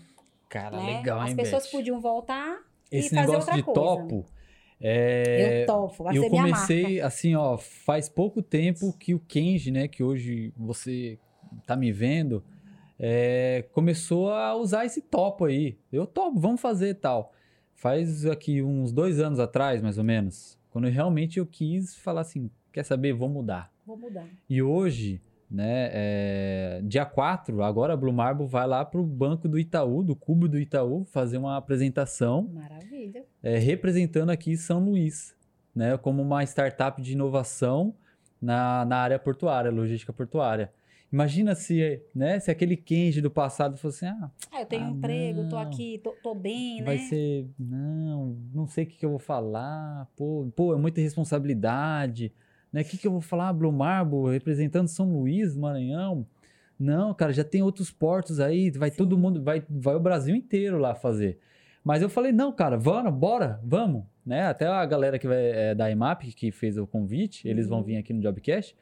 Cara, né? legal, As hein, pessoas Beth? podiam voltar Esse e fazer outra de coisa. topo, é, eu topo, vai eu ser comecei assim, ó, faz pouco tempo que o Kenji, né, que hoje você tá me vendo, é, começou a usar esse topo aí. Eu topo, vamos fazer tal. Faz aqui uns dois anos atrás, mais ou menos, quando realmente eu quis falar assim, quer saber, vou mudar. Vou mudar. E hoje, né, é, dia 4, agora a Blue Marble vai lá pro banco do Itaú, do cubo do Itaú, fazer uma apresentação Maravilha. é, representando aqui São Luís, né, como uma startup de inovação na, na área portuária, logística portuária. Imagina se, né, se aquele Kenji do passado fosse, ah, Ah, eu tenho Ah, um emprego, tô não. aqui, tô, tô bem, vai né? ser, não, não sei o que, que eu vou falar, pô, pô, é muita responsabilidade, né, o que, que eu vou falar, Blue Marble, representando São Luís, Maranhão, não, cara, já tem outros portos aí, vai Sim. todo mundo, vai, vai o Brasil inteiro lá fazer. Mas eu falei, não, cara, vamos, bora, vamos, né? Até a galera que vai é, da IMAP, que fez o convite, eles vão Uhum. vir aqui no Jobcast.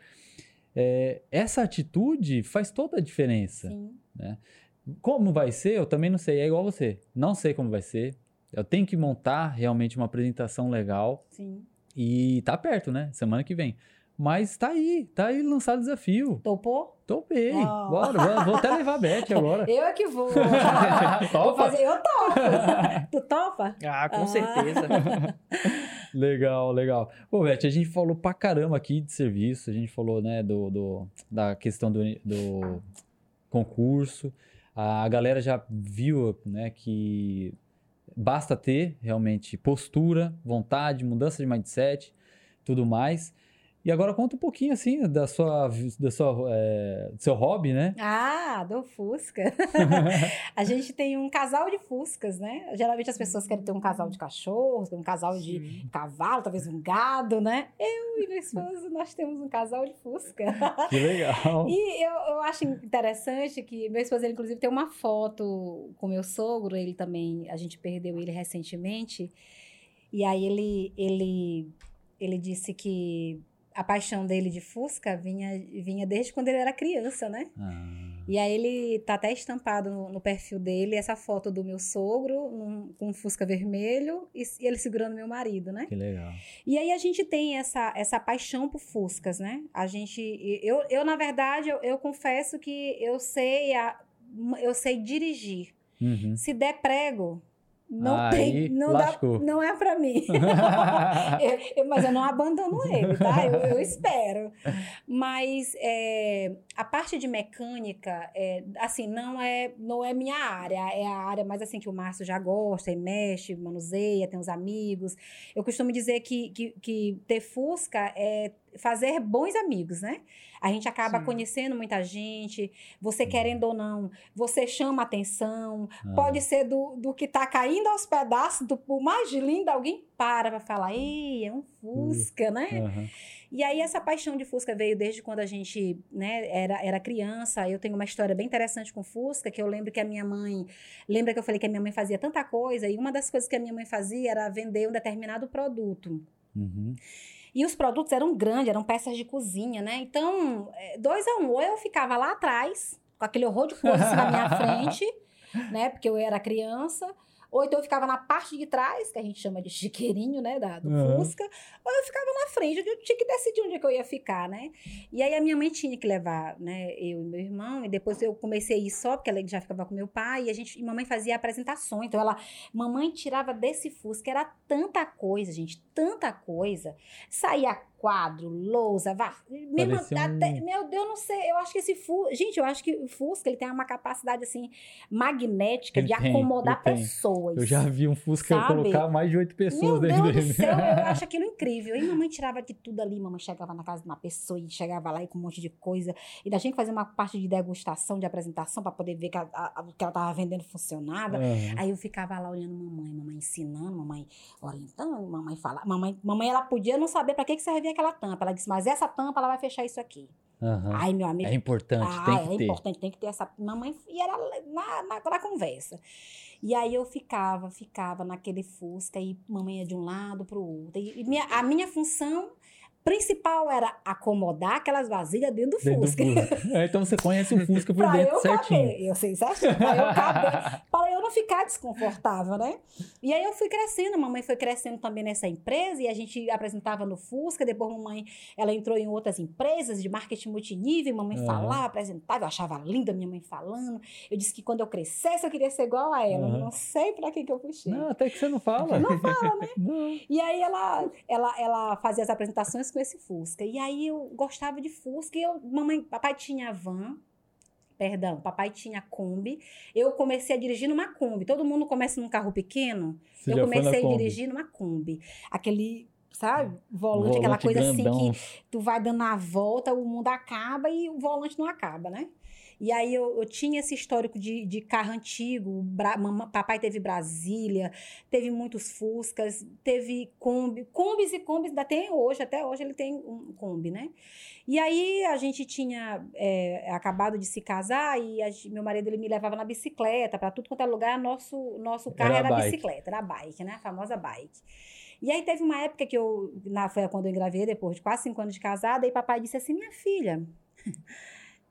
É, essa atitude faz toda a diferença. Sim. Como vai ser, eu também não sei, é igual você. Não sei como vai ser. Eu tenho que montar realmente uma apresentação legal Sim. e tá perto, né? Semana que vem. Mas tá aí, tá aí lançado o desafio. Topou? Topei. Oh. Bora, vou, vou até levar a Beth agora. Eu é que vou. Topa? Vou fazer, eu topo. tu topa? Ah, com Ah. certeza. Legal, legal. Pô, Beth, a gente falou pra caramba aqui de serviço, a gente falou, né, do, do- da questão do, do concurso. A galera já viu, né, que basta ter realmente postura, vontade, mudança de mindset, tudo mais. E agora conta um pouquinho, assim, da sua, da sua, é, do seu hobby, né? Ah, do Fusca. a gente tem um casal de Fuscas, né? Geralmente as pessoas querem ter um casal de cachorros, um casal de Sim. cavalo, talvez um gado, né? Eu e meu esposo, nós temos um casal de Fusca. Que legal. E eu, eu acho interessante que meu esposo, ele, inclusive, tem uma foto com meu sogro, ele também, a gente perdeu ele recentemente, e aí ele, ele, ele disse que a paixão dele de Fusca vinha, vinha desde quando ele era criança, né? Ah, E aí ele tá até estampado no, no perfil dele essa foto do meu sogro num- com um Fusca vermelho e, e ele segurando meu marido, né? que legal. E aí a gente tem essa, essa paixão por Fuscas, né? A gente, eu, eu na verdade, eu, eu confesso que eu sei, a, eu sei dirigir. Uhum. Se der prego, não Aí, tem, não dá, lascou. não é pra mim. Eu- eu- mas eu não abandono ele, tá? Eu, eu espero. Mas é, a parte de mecânica, é, assim, não é, não é minha área. É a área mais assim que o Márcio já gosta, ele mexe, manuseia, tem uns amigos. Eu costumo dizer que, que, que ter Fusca é fazer bons amigos, né? A gente acaba Sim. conhecendo muita gente, você querendo ou não, você chama atenção, Ah, Pode ser do, do que tá caindo aos pedaços, do o mais lindo, alguém para pra falar, ei, é um Fusca, né? aham. E aí essa paixão de Fusca veio desde quando a gente né, era, era criança. Eu tenho uma história bem interessante com Fusca, que eu lembro que a minha mãe. Lembra que eu falei que a minha mãe fazia tanta coisa, e uma das coisas que a minha mãe fazia era vender um determinado produto. Uhum. E os produtos eram grandes, eram peças de cozinha, né? Então, é, dois a um. Ou eu ficava lá atrás, com aquele horror de coisa assim na minha frente, né? Porque eu era criança. Ou então eu ficava na parte de trás, que a gente chama de chiqueirinho, né? Da, do Uhum. Fusca. Ou eu ficava na frente, eu tinha que decidir onde é que eu ia ficar, né? E aí a minha mãe tinha que levar, né? Eu e meu irmão. E depois eu comecei a ir só, porque ela já ficava com meu pai. E a gente, e mamãe fazia apresentações. Então ela, mamãe tirava desse Fusca. Era tanta coisa, gente. Tanta coisa. Saía quadro, lousa, vá. Mesmo Parecia um- até- meu Deus, não sei. Eu acho que esse Fusca. Gente, eu acho que o Fusca ele tem uma capacidade assim magnética Ele de tem, acomodar ele tem. pessoas. Eu já vi um Fusca Sabe? colocar mais de oito pessoas Meu dentro Deus do dele. céu, eu acho aquilo incrível. E mamãe tirava de tudo ali, mamãe chegava na casa de uma pessoa e chegava lá e com um monte de coisa. E da gente fazer uma parte de degustação, de apresentação, para poder ver que a- a- o que ela tava vendendo funcionava. Aham. Aí eu ficava lá olhando mamãe, mamãe ensinando, mamãe orientando, mamãe falar. Mamãe, mamãe ela podia não saber para que, que servia aquela tampa. Ela disse, mas essa tampa ela vai fechar isso aqui. Aham. Ai, meu amigo. É importante, ah, tem é que ter. importante, tem que ter essa. Mamãe. E era na, na, na conversa. E aí eu ficava, ficava naquele Fusca e mamãe ia de um lado para o outro. E, e minha, a minha função principal era acomodar aquelas vasilhas dentro do Dentro do Fusca. Fusca. É, então você conhece o Fusca por dentro eu certinho. caber, eu sei certinho, pra eu caber, para eu não ficar desconfortável, né? E aí eu fui crescendo, a mamãe foi crescendo também nessa empresa e a gente apresentava no Fusca, depois a mamãe, ela entrou em outras empresas de marketing multinível, mamãe Aham. falava, apresentava, eu achava linda minha mãe falando, eu disse que quando eu crescesse eu queria ser igual a ela, Aham. não sei pra que que eu puxei. Não, até que você não fala. Não fala, né? Não. E aí ela, ela, ela fazia as apresentações com esse Fusca. E aí eu gostava de Fusca e eu, mamãe, papai tinha van, perdão, papai tinha Kombi. Eu comecei a dirigir numa Kombi. Todo mundo começa num carro pequeno. Você eu comecei a dirigir numa Kombi. Aquele, sabe, volante, Volante aquela coisa grandão. assim que tu vai dando a volta, o mundo acaba e o volante não acaba, né? E aí eu, eu tinha esse histórico de, de carro antigo, Bra- mamã- papai teve Brasília, teve muitos Fuscas, teve Kombi, Kombis e Kombis ainda tem hoje, até hoje ele tem um Kombi, né? E aí a gente tinha é, acabado de se casar e a meu marido ele me levava na bicicleta, para tudo quanto é lugar, nosso, nosso carro Era era, bike. bicicleta, era bike, né? A famosa bike. E aí teve uma época que eu, na, foi quando eu engravidei, depois de quase cinco anos de casada, e papai disse assim, minha filha,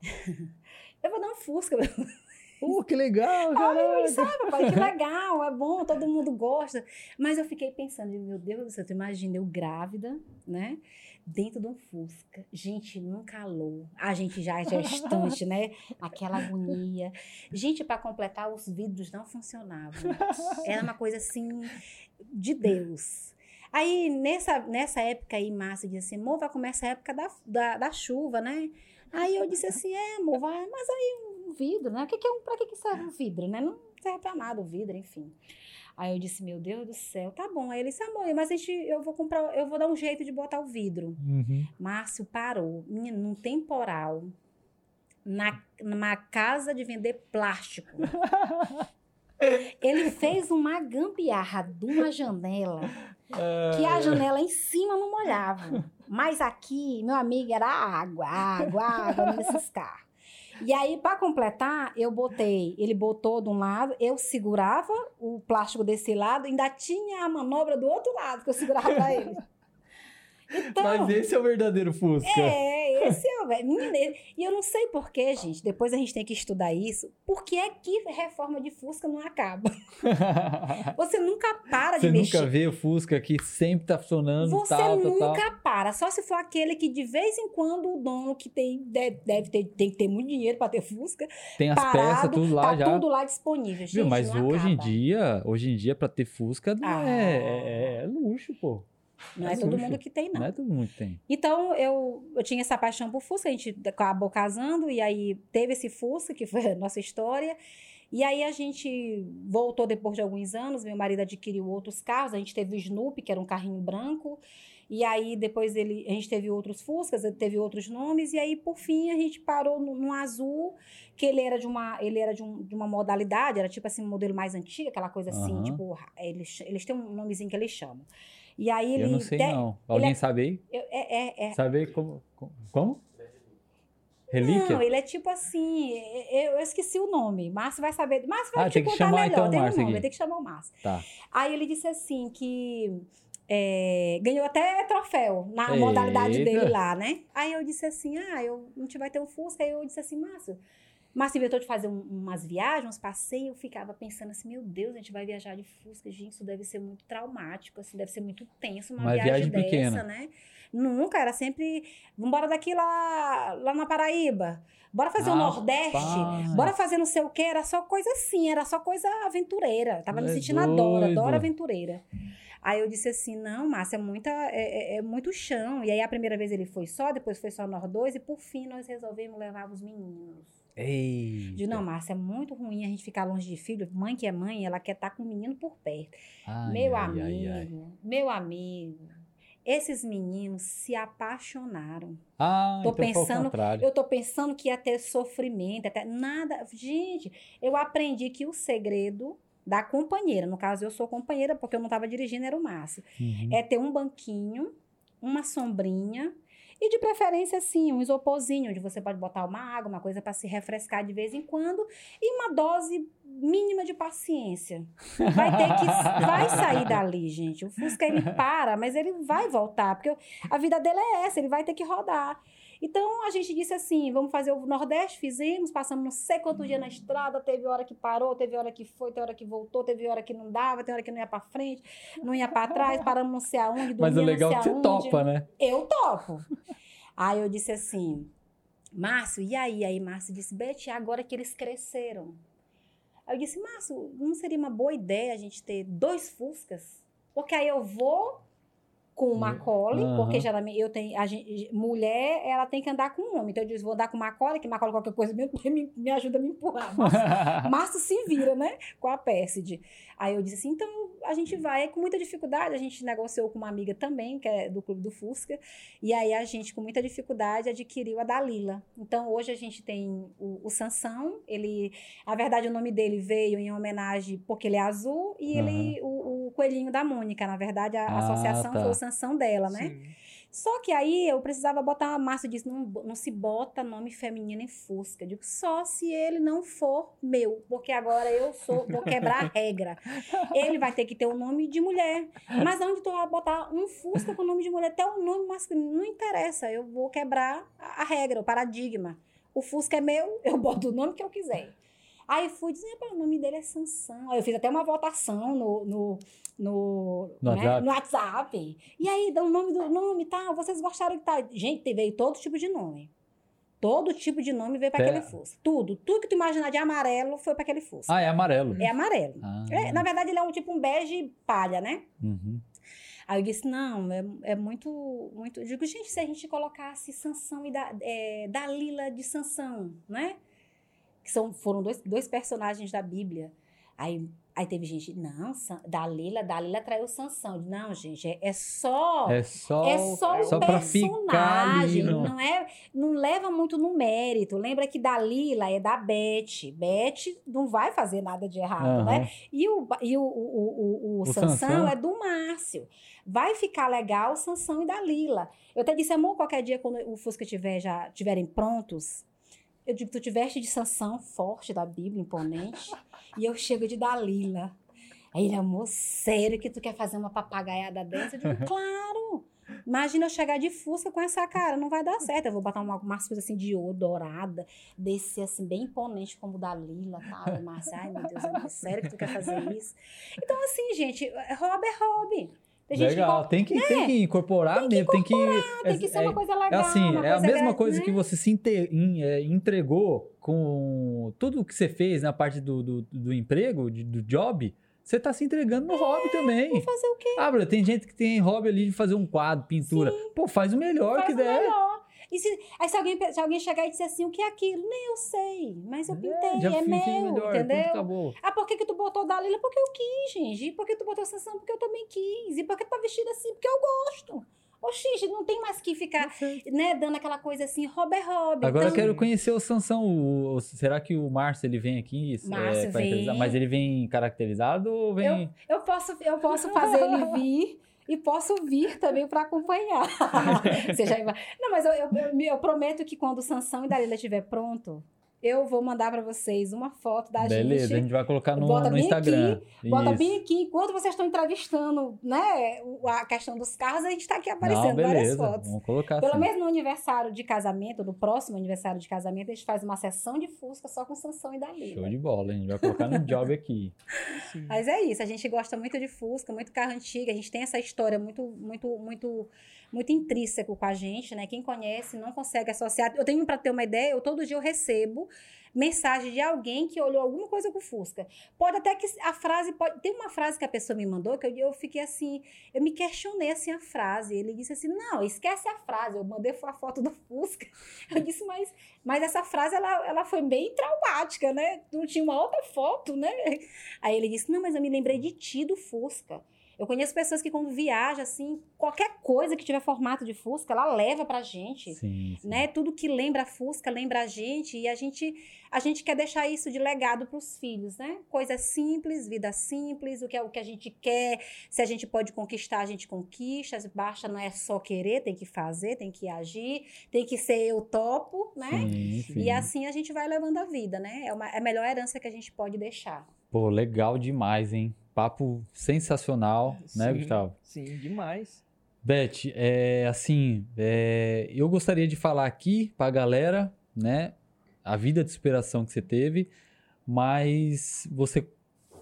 eu vou dar um Fusca. pra você." Oh, que legal, Ai, sabe, papai, que legal, é bom, todo mundo gosta. Mas eu fiquei pensando, meu Deus do céu, tu imagina eu grávida, né? Dentro de um Fusca. Gente, num calor. A gente já é gestante, né? Aquela agonia. Gente, para completar, os vidros não funcionavam. Era uma coisa assim, de Deus. Aí, nessa, nessa época aí, Márcia disse assim, amor, vai começar a época da, da, da chuva, né? Aí eu disse assim, é, amor, vai, mas aí um vidro, né? Que, que é um, pra que, que serve um vidro, né? Não serve pra nada o vidro, enfim. Aí eu disse, meu Deus do céu, tá bom. Aí ele disse, amor, mas a gente, eu vou comprar, eu vou dar um jeito de botar o vidro. Uhum. Márcio parou, num temporal, na, numa casa de vender plástico. Ele fez uma gambiarra de uma janela que a janela em cima não molhava. Mas aqui, meu amigo, era água, água, água nesses carros. E aí, para completar, eu botei, ele botou de um lado, eu segurava o plástico desse lado, ainda tinha a manobra do outro lado que eu segurava ele. Então, Mas esse é o verdadeiro Fusca. é, esse é o. Menina, E eu não sei porquê, gente. Depois a gente tem que estudar isso. Por que é que reforma de Fusca não acaba? Você nunca para Você de mexer. nunca vê o Fusca que sempre tá funcionando, Você tal, tal, tal. nunca para. Só se for aquele que de vez em quando o dono que tem deve, deve ter, tem que ter muito dinheiro para ter Fusca. Tem as peças, parado, tudo lá tá já. tudo lá disponível. Gente, Viu? Mas hoje em acaba. dia, hoje em dia, pra ter Fusca, não Ah. é, é, é luxo, pô. Não é é todo mundo que tem, não. Não é todo mundo que tem. Então, eu, eu tinha essa paixão por Fusca, a gente acabou casando, e aí teve esse Fusca, que foi a nossa história. E aí a gente voltou depois de alguns anos, meu marido adquiriu outros carros, a gente teve o Snoopy, que era um carrinho branco, e aí depois ele, a gente teve outros Fuscas, ele teve outros nomes, e aí por fim a gente parou no, no azul, que ele era de uma, ele era de, um- de uma modalidade, era tipo assim, um modelo mais antigo, aquela coisa assim, Aham. tipo, eles, eles têm um nomezinho que eles chamam. E aí ele... Eu não sei, te- não. Alguém é- sabe aí? eu- é- é- é, Sabe aí como? como-? Relíquia? Não, ele é tipo assim, eu, esqueci o nome. Márcio vai saber. Márcio vai Ah, te tem que contar chamar, melhor. então, tem um Márcio nome, aqui. tem que chamar o Márcio. Tá. Aí ele disse assim que é, ganhou até troféu na Eita. modalidade dele lá, né? Aí eu disse assim, ah, eu, a gente vai ter um Fusca. Aí eu disse assim, Márcio, Márcio inventou de fazer um- umas viagens, uns passeios. Eu ficava pensando assim, meu Deus, a gente vai viajar de Fusca. Gente, isso deve ser muito traumático, assim, deve ser muito tenso uma Uma viagem, viagem dessa, pequena. né? Nunca, era sempre, vambora daqui lá, lá na Paraíba. Bora fazer o Nordeste. Rapaz. Bora fazer não sei o que, era só coisa assim, era só coisa aventureira. Tava me É sentindo a Dora, doido. Dora aventureira. Aí eu disse assim, não, Márcia, é, muita, é, é- é muito chão. E aí a primeira vez ele foi só, depois foi só nós dois, e por fim nós resolvemos levar os meninos. Ei. De não, Márcia, é muito ruim a gente ficar longe de filho. Mãe que é mãe, ela quer estar com o menino por perto. meu amigo, meu amigo, esses meninos se apaixonaram. Ah, Tô então pensando-. Eu tô pensando que ia ter sofrimento, até nada. Gente, eu aprendi que o segredo da companheira, no caso eu sou companheira porque eu não estava dirigindo, era o Márcio, Uhum. é ter um banquinho, uma sombrinha e de preferência assim, um isoporzinho onde você pode botar uma água, uma coisa para se refrescar de vez em quando e uma dose mínima de paciência. Vai ter que vai sair dali, gente. O Fusca ele para, mas ele vai voltar, porque a vida dele é essa, ele vai ter que rodar. Então a gente disse assim: vamos fazer o Nordeste, fizemos, passamos não sei quantos dias na estrada, teve hora que parou, teve hora que foi, teve hora que voltou, teve hora que não dava, teve hora que não ia pra frente, não ia pra trás, paramos não sei aonde, Mas o legal é que você topa, né? Eu topo. Aí eu disse assim, Márcio, e aí? Aí Márcio disse, Beth, agora que eles cresceram. Aí eu disse, Márcio, não seria uma boa ideia a gente ter dois Fuscas? Porque aí eu vou com o Macaulay, Aham. porque geralmente eu tenho, a gente, mulher, ela tem que andar com um homem. Então eu disse, vou andar com o Macaulay, que Macaulay qualquer coisa me, me, me ajuda a me empurrar. Márcio, Márcio se vira, né? Com a Pérside. Aí eu disse assim, então a gente vai. Aí, com muita dificuldade, a gente negociou com uma amiga também, que é do Clube do Fusca. E aí a gente, com muita dificuldade, adquiriu a Dalila. Então hoje a gente tem o, o Sansão. Ele, a verdade, o nome dele veio em homenagem porque ele é azul. E ele, o, o coelhinho da Mônica. Na verdade, a, a Ah, associação tá. foi o Sansão dela, né? Sim. Só que aí eu precisava botar, a Márcio disse, não, não se bota nome feminino em Fusca. Eu digo, só se ele não for meu, porque agora eu sou, vou quebrar a regra. Ele vai ter que ter o nome de mulher. Mas onde tu vai botar um Fusca com nome de mulher, até o nome masculino, não interessa, eu vou quebrar a regra, o paradigma. O Fusca é meu, eu boto o nome que eu quiser. Aí fui dizer, "Pô, o nome dele é Sansão. Aí eu fiz até uma votação no, no, no, No né, WhatsApp. no WhatsApp. E aí, dá o nome do nome e tal, vocês gostaram que tal? Gente, veio todo tipo de nome. Todo tipo de nome veio para aquele Fusca. Tudo, tudo que tu imaginar de amarelo foi para aquele Fusca. Ah, é amarelo. É amarelo. Ah, É, na verdade, ele é um tipo um bege palha, né? uhum. Aí eu disse, não, é, é muito, muito... Eu digo, gente, se a gente colocasse Sansão e da, é, Dalila de Sansão, né? Que são, foram dois, dois personagens da Bíblia. Aí, aí teve gente, não, Dalila, Dalila traiu Sansão. Não, gente, é, é só... É só, É só o só ali personagem, não é, não leva muito no mérito. Lembra que Dalila é da Beth. Beth não vai fazer nada de errado, né? Aham. E o, e o, o, o, o, O Sansão, Sansão? é do Márcio. Vai ficar legal Sansão e Dalila. Eu até disse, amor, qualquer dia, quando o Fusca tiver, já tiverem prontos, eu digo, tu tiveste de Sansão, forte da Bíblia, imponente, e eu chego de Dalila. Aí ele, amor, sério que tu quer fazer uma papagaiada dessa? Eu digo, claro! Imagina eu chegar de Fusca com essa cara, não vai dar certo. Eu vou botar uma, umas coisas assim de ouro, dourada, descer assim, bem imponente como o da Lila, tá? Mas, ai, meu Deus, amor, sério que tu quer fazer isso? Então, assim, gente, é hobby é hobby. Legal, que tem que, tem que incorporar mesmo, tem que... tem que ser uma coisa É legal. assim, uma é a mesma gra- coisa né? que você se inte- em- é, entregou com tudo o que você fez na parte do, do, do emprego, de- do job, você tá se entregando no hobby também. Vou fazer o quê? Ah, Bruno, tem gente que tem hobby ali de fazer um quadro, pintura. Pô, faz o melhor Faz que o der. melhor. E se, aí se alguém, se alguém chegar e disser assim, o que é aquilo? Nem eu sei, mas eu pintei, já é fiz meu, melhor, entendeu? Ah, por que, que tu botou Dalila? Porque eu quis, gente. E por que tu botou Sansão? Porque eu também quis. E por que tu tá vestida assim? Porque eu gosto. Oxi, gente, não tem mais que ficar, né, dando aquela coisa assim, hobby é hobby. Agora eu Então, quero conhecer o Sansão. O- o- será que o Márcio ele vem aqui? é, Márcio entrevistar? vem. Mas ele vem caracterizado ou vem. Eu posso, eu posso fazer ele vir e posso vir também para acompanhar. Você já Não, mas eu, eu, eu- eu prometo que quando o Sansão e Dalila estiver pronto, eu vou mandar para vocês uma foto da Beleza, a gente. gente vai colocar no, Bota no bem Instagram. Bota Isso. bem aqui, enquanto vocês estão entrevistando, né, a questão dos carros, a gente está aqui Não, aparecendo várias beleza. fotos. Vamos colocar Pelo assim. menos no aniversário de casamento, no próximo aniversário de casamento, a gente faz uma sessão de Fusca só com Sansão e Dalila. Show de bola, a gente vai colocar no job aqui. Sim. Mas é isso, a gente gosta muito de Fusca, muito carro antigo, a gente tem essa história muito, muito, muito, muito intrínseco com a gente, né? Quem conhece não consegue associar. Eu tenho para ter uma ideia, eu todo dia eu recebo mensagem de alguém que olhou alguma coisa com Fusca. Pode até que a frase pode, tem uma frase que a pessoa me mandou que eu, eu fiquei assim, eu me questionei assim a frase. Ele disse assim: "Não, esquece a frase". Eu mandei a foto do Fusca. Eu disse: "Mas mas essa frase ela, ela foi bem traumática, né? Não tinha uma outra foto, né?" Aí ele disse: Não, mas eu me lembrei de ti do Fusca. Eu conheço pessoas que, quando viaja, assim, qualquer coisa que tiver formato de Fusca, ela leva pra gente. Sim, sim. Né? Tudo que lembra Fusca lembra a gente e a gente a gente quer deixar isso de legado para os filhos, né? Coisas simples, vida simples, o que é o que a gente quer, se a gente pode conquistar, a gente conquista, basta não é só querer, tem que fazer, tem que agir, tem que ser eu topo, né? Sim, sim. E assim a gente vai levando a vida, né? É, uma, é a melhor herança que a gente pode deixar. Pô, legal demais, hein? Papo sensacional, né, Sim, Gustavo? Sim, demais. Beth, é, assim, é, eu gostaria de falar aqui pra galera, né, a vida de superação que você teve, mas você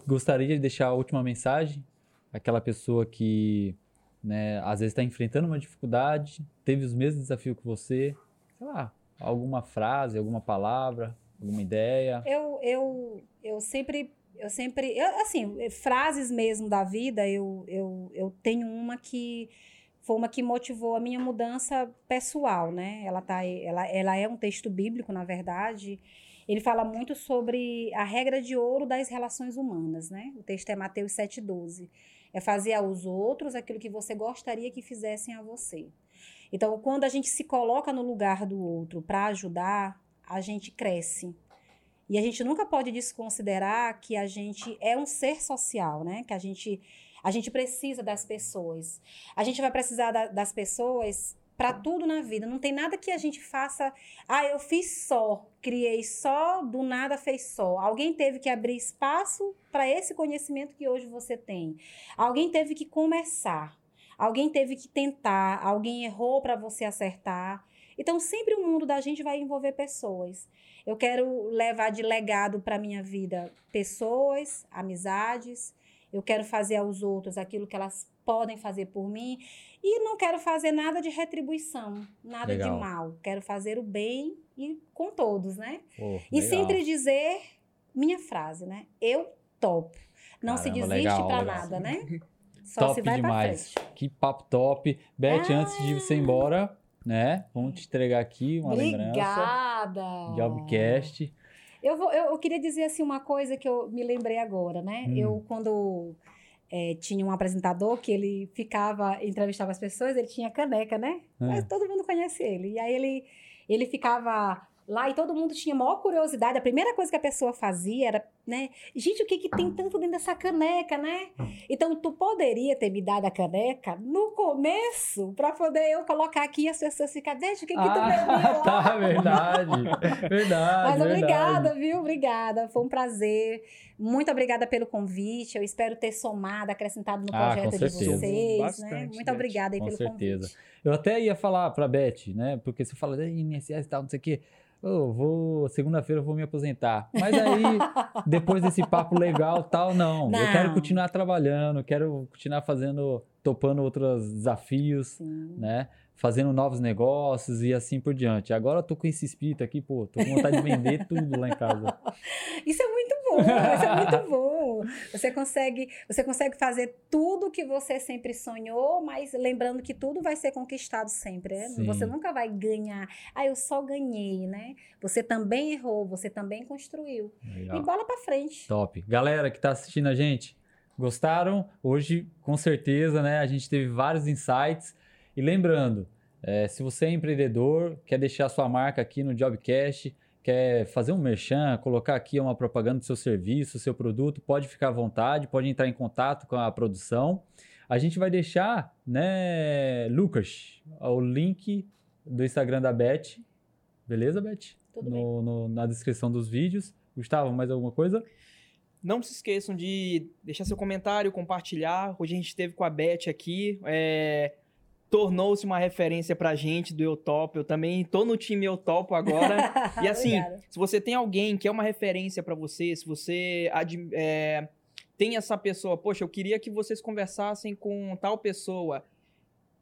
gostaria de deixar a última mensagem? Aquela pessoa que, né, às vezes está enfrentando uma dificuldade, teve os mesmos desafios que você, sei lá, alguma frase, alguma palavra, alguma ideia? Eu, eu, eu sempre, eu sempre, eu, assim, frases mesmo da vida, eu, eu, eu tenho uma que foi uma que motivou a minha mudança pessoal, né? Ela, tá, ela, ela é um texto bíblico, na verdade. Ele fala muito sobre a regra de ouro das relações humanas, né? O texto é Mateus 7,12. É fazer aos outros aquilo que você gostaria que fizessem a você. Então, quando a gente se coloca no lugar do outro para ajudar, a gente cresce. E a gente nunca pode desconsiderar que a gente é um ser social, né? Que a gente, a gente precisa das pessoas. A gente vai precisar da- das pessoas para tudo na vida. Não tem nada que a gente faça. Ah, eu fiz só, criei só, do nada fez só. Alguém teve que abrir espaço para esse conhecimento que hoje você tem. Alguém teve que começar. Alguém teve que tentar. Alguém errou para você acertar. Então, sempre o mundo da gente vai envolver pessoas. Eu quero levar de legado para minha vida pessoas, amizades. Eu quero fazer aos outros aquilo que elas podem fazer por mim. E não quero fazer nada de retribuição, nada Legal. de mal. Quero fazer o bem e com todos, né? Pô, E legal. sempre dizer minha frase, né? Eu topo. Não se Caramba, desiste legal, pra legal. nada, né? Só top se vai demais. pra frente. Que papo top. Beth, Ah. antes de você ir embora, né? Vamos te entregar aqui uma lembrança. Obrigada. Jobcast. Eu, vou, eu, eu queria dizer assim uma coisa que eu me lembrei agora, né? Hum. Eu, quando eh, tinha um apresentador que ele ficava, entrevistava as pessoas, ele tinha caneca, né? Ah. Mas todo mundo conhece ele. E aí ele, ele ficava lá e todo mundo tinha maior curiosidade. A primeira coisa que a pessoa fazia era, né? Gente, o que que tem tanto dentro dessa caneca, né? Então, tu poderia ter me dado a caneca no começo para poder eu colocar aqui e as pessoas ficarem, deixa o que que tu bebeu lá? Ah, tá, verdade. Verdade. Mas obrigada, verdade. viu? Obrigada. Foi um prazer. Muito obrigada pelo convite. Eu espero ter somado, acrescentado no Ah, projeto com de certeza. vocês. Bastante, né? Muito Beth. obrigada aí Com pelo certeza. convite. Eu até ia falar pra Beth, né? Porque você fala "Ei, INSS e tal, não sei o quê. Eu vou, segunda-feira eu vou me aposentar. Mas aí, depois desse papo legal tal, não. Eu Não. quero continuar trabalhando, quero continuar fazendo, topando outros desafios, Sim. né? Fazendo novos negócios e assim por diante. Agora eu tô com esse espírito aqui, pô, tô com vontade de vender tudo lá em casa. Isso é muito bom, isso é muito bom. Você consegue, você consegue fazer tudo que você sempre sonhou, mas lembrando que tudo vai ser conquistado sempre, né? Sim. Você nunca vai ganhar. Ah, eu só ganhei, né? Você também errou, você também construiu. E Legal. bola pra frente. Top. Galera que tá assistindo a gente, gostaram? Hoje, com certeza, né? A gente teve vários insights. E lembrando, eh, se você é empreendedor, quer deixar sua marca aqui no Jobcast, quer fazer um merchan, colocar aqui uma propaganda do seu serviço, seu produto, pode ficar à vontade, pode entrar em contato com a produção. A gente vai deixar, né, Lucas, o link do Instagram da Beth. Beleza, Beth? Tudo bem. no, no- na descrição dos vídeos. Gustavo, mais alguma coisa? Não se esqueçam de deixar seu comentário, compartilhar. Hoje a gente esteve com a Beth aqui. é, Tornou-se uma referência pra gente do Eu Topo. Eu também tô no time Eu Topo agora. E assim, se você tem alguém que é uma referência pra você, se você é, tem essa pessoa, poxa, eu queria que vocês conversassem com tal pessoa,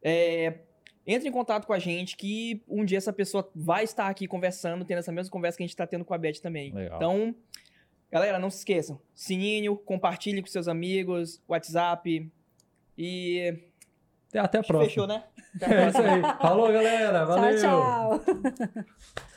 é, entre em contato com a gente que um dia essa pessoa vai estar aqui conversando, tendo essa mesma conversa que a gente tá tendo com a Beth também. Legal. Então, galera, não se esqueçam. Sininho, compartilhe com seus amigos, WhatsApp e... Até a Acho que próxima. Fechou, né? É isso aí. Falou, galera. Valeu. Tchau, tchau.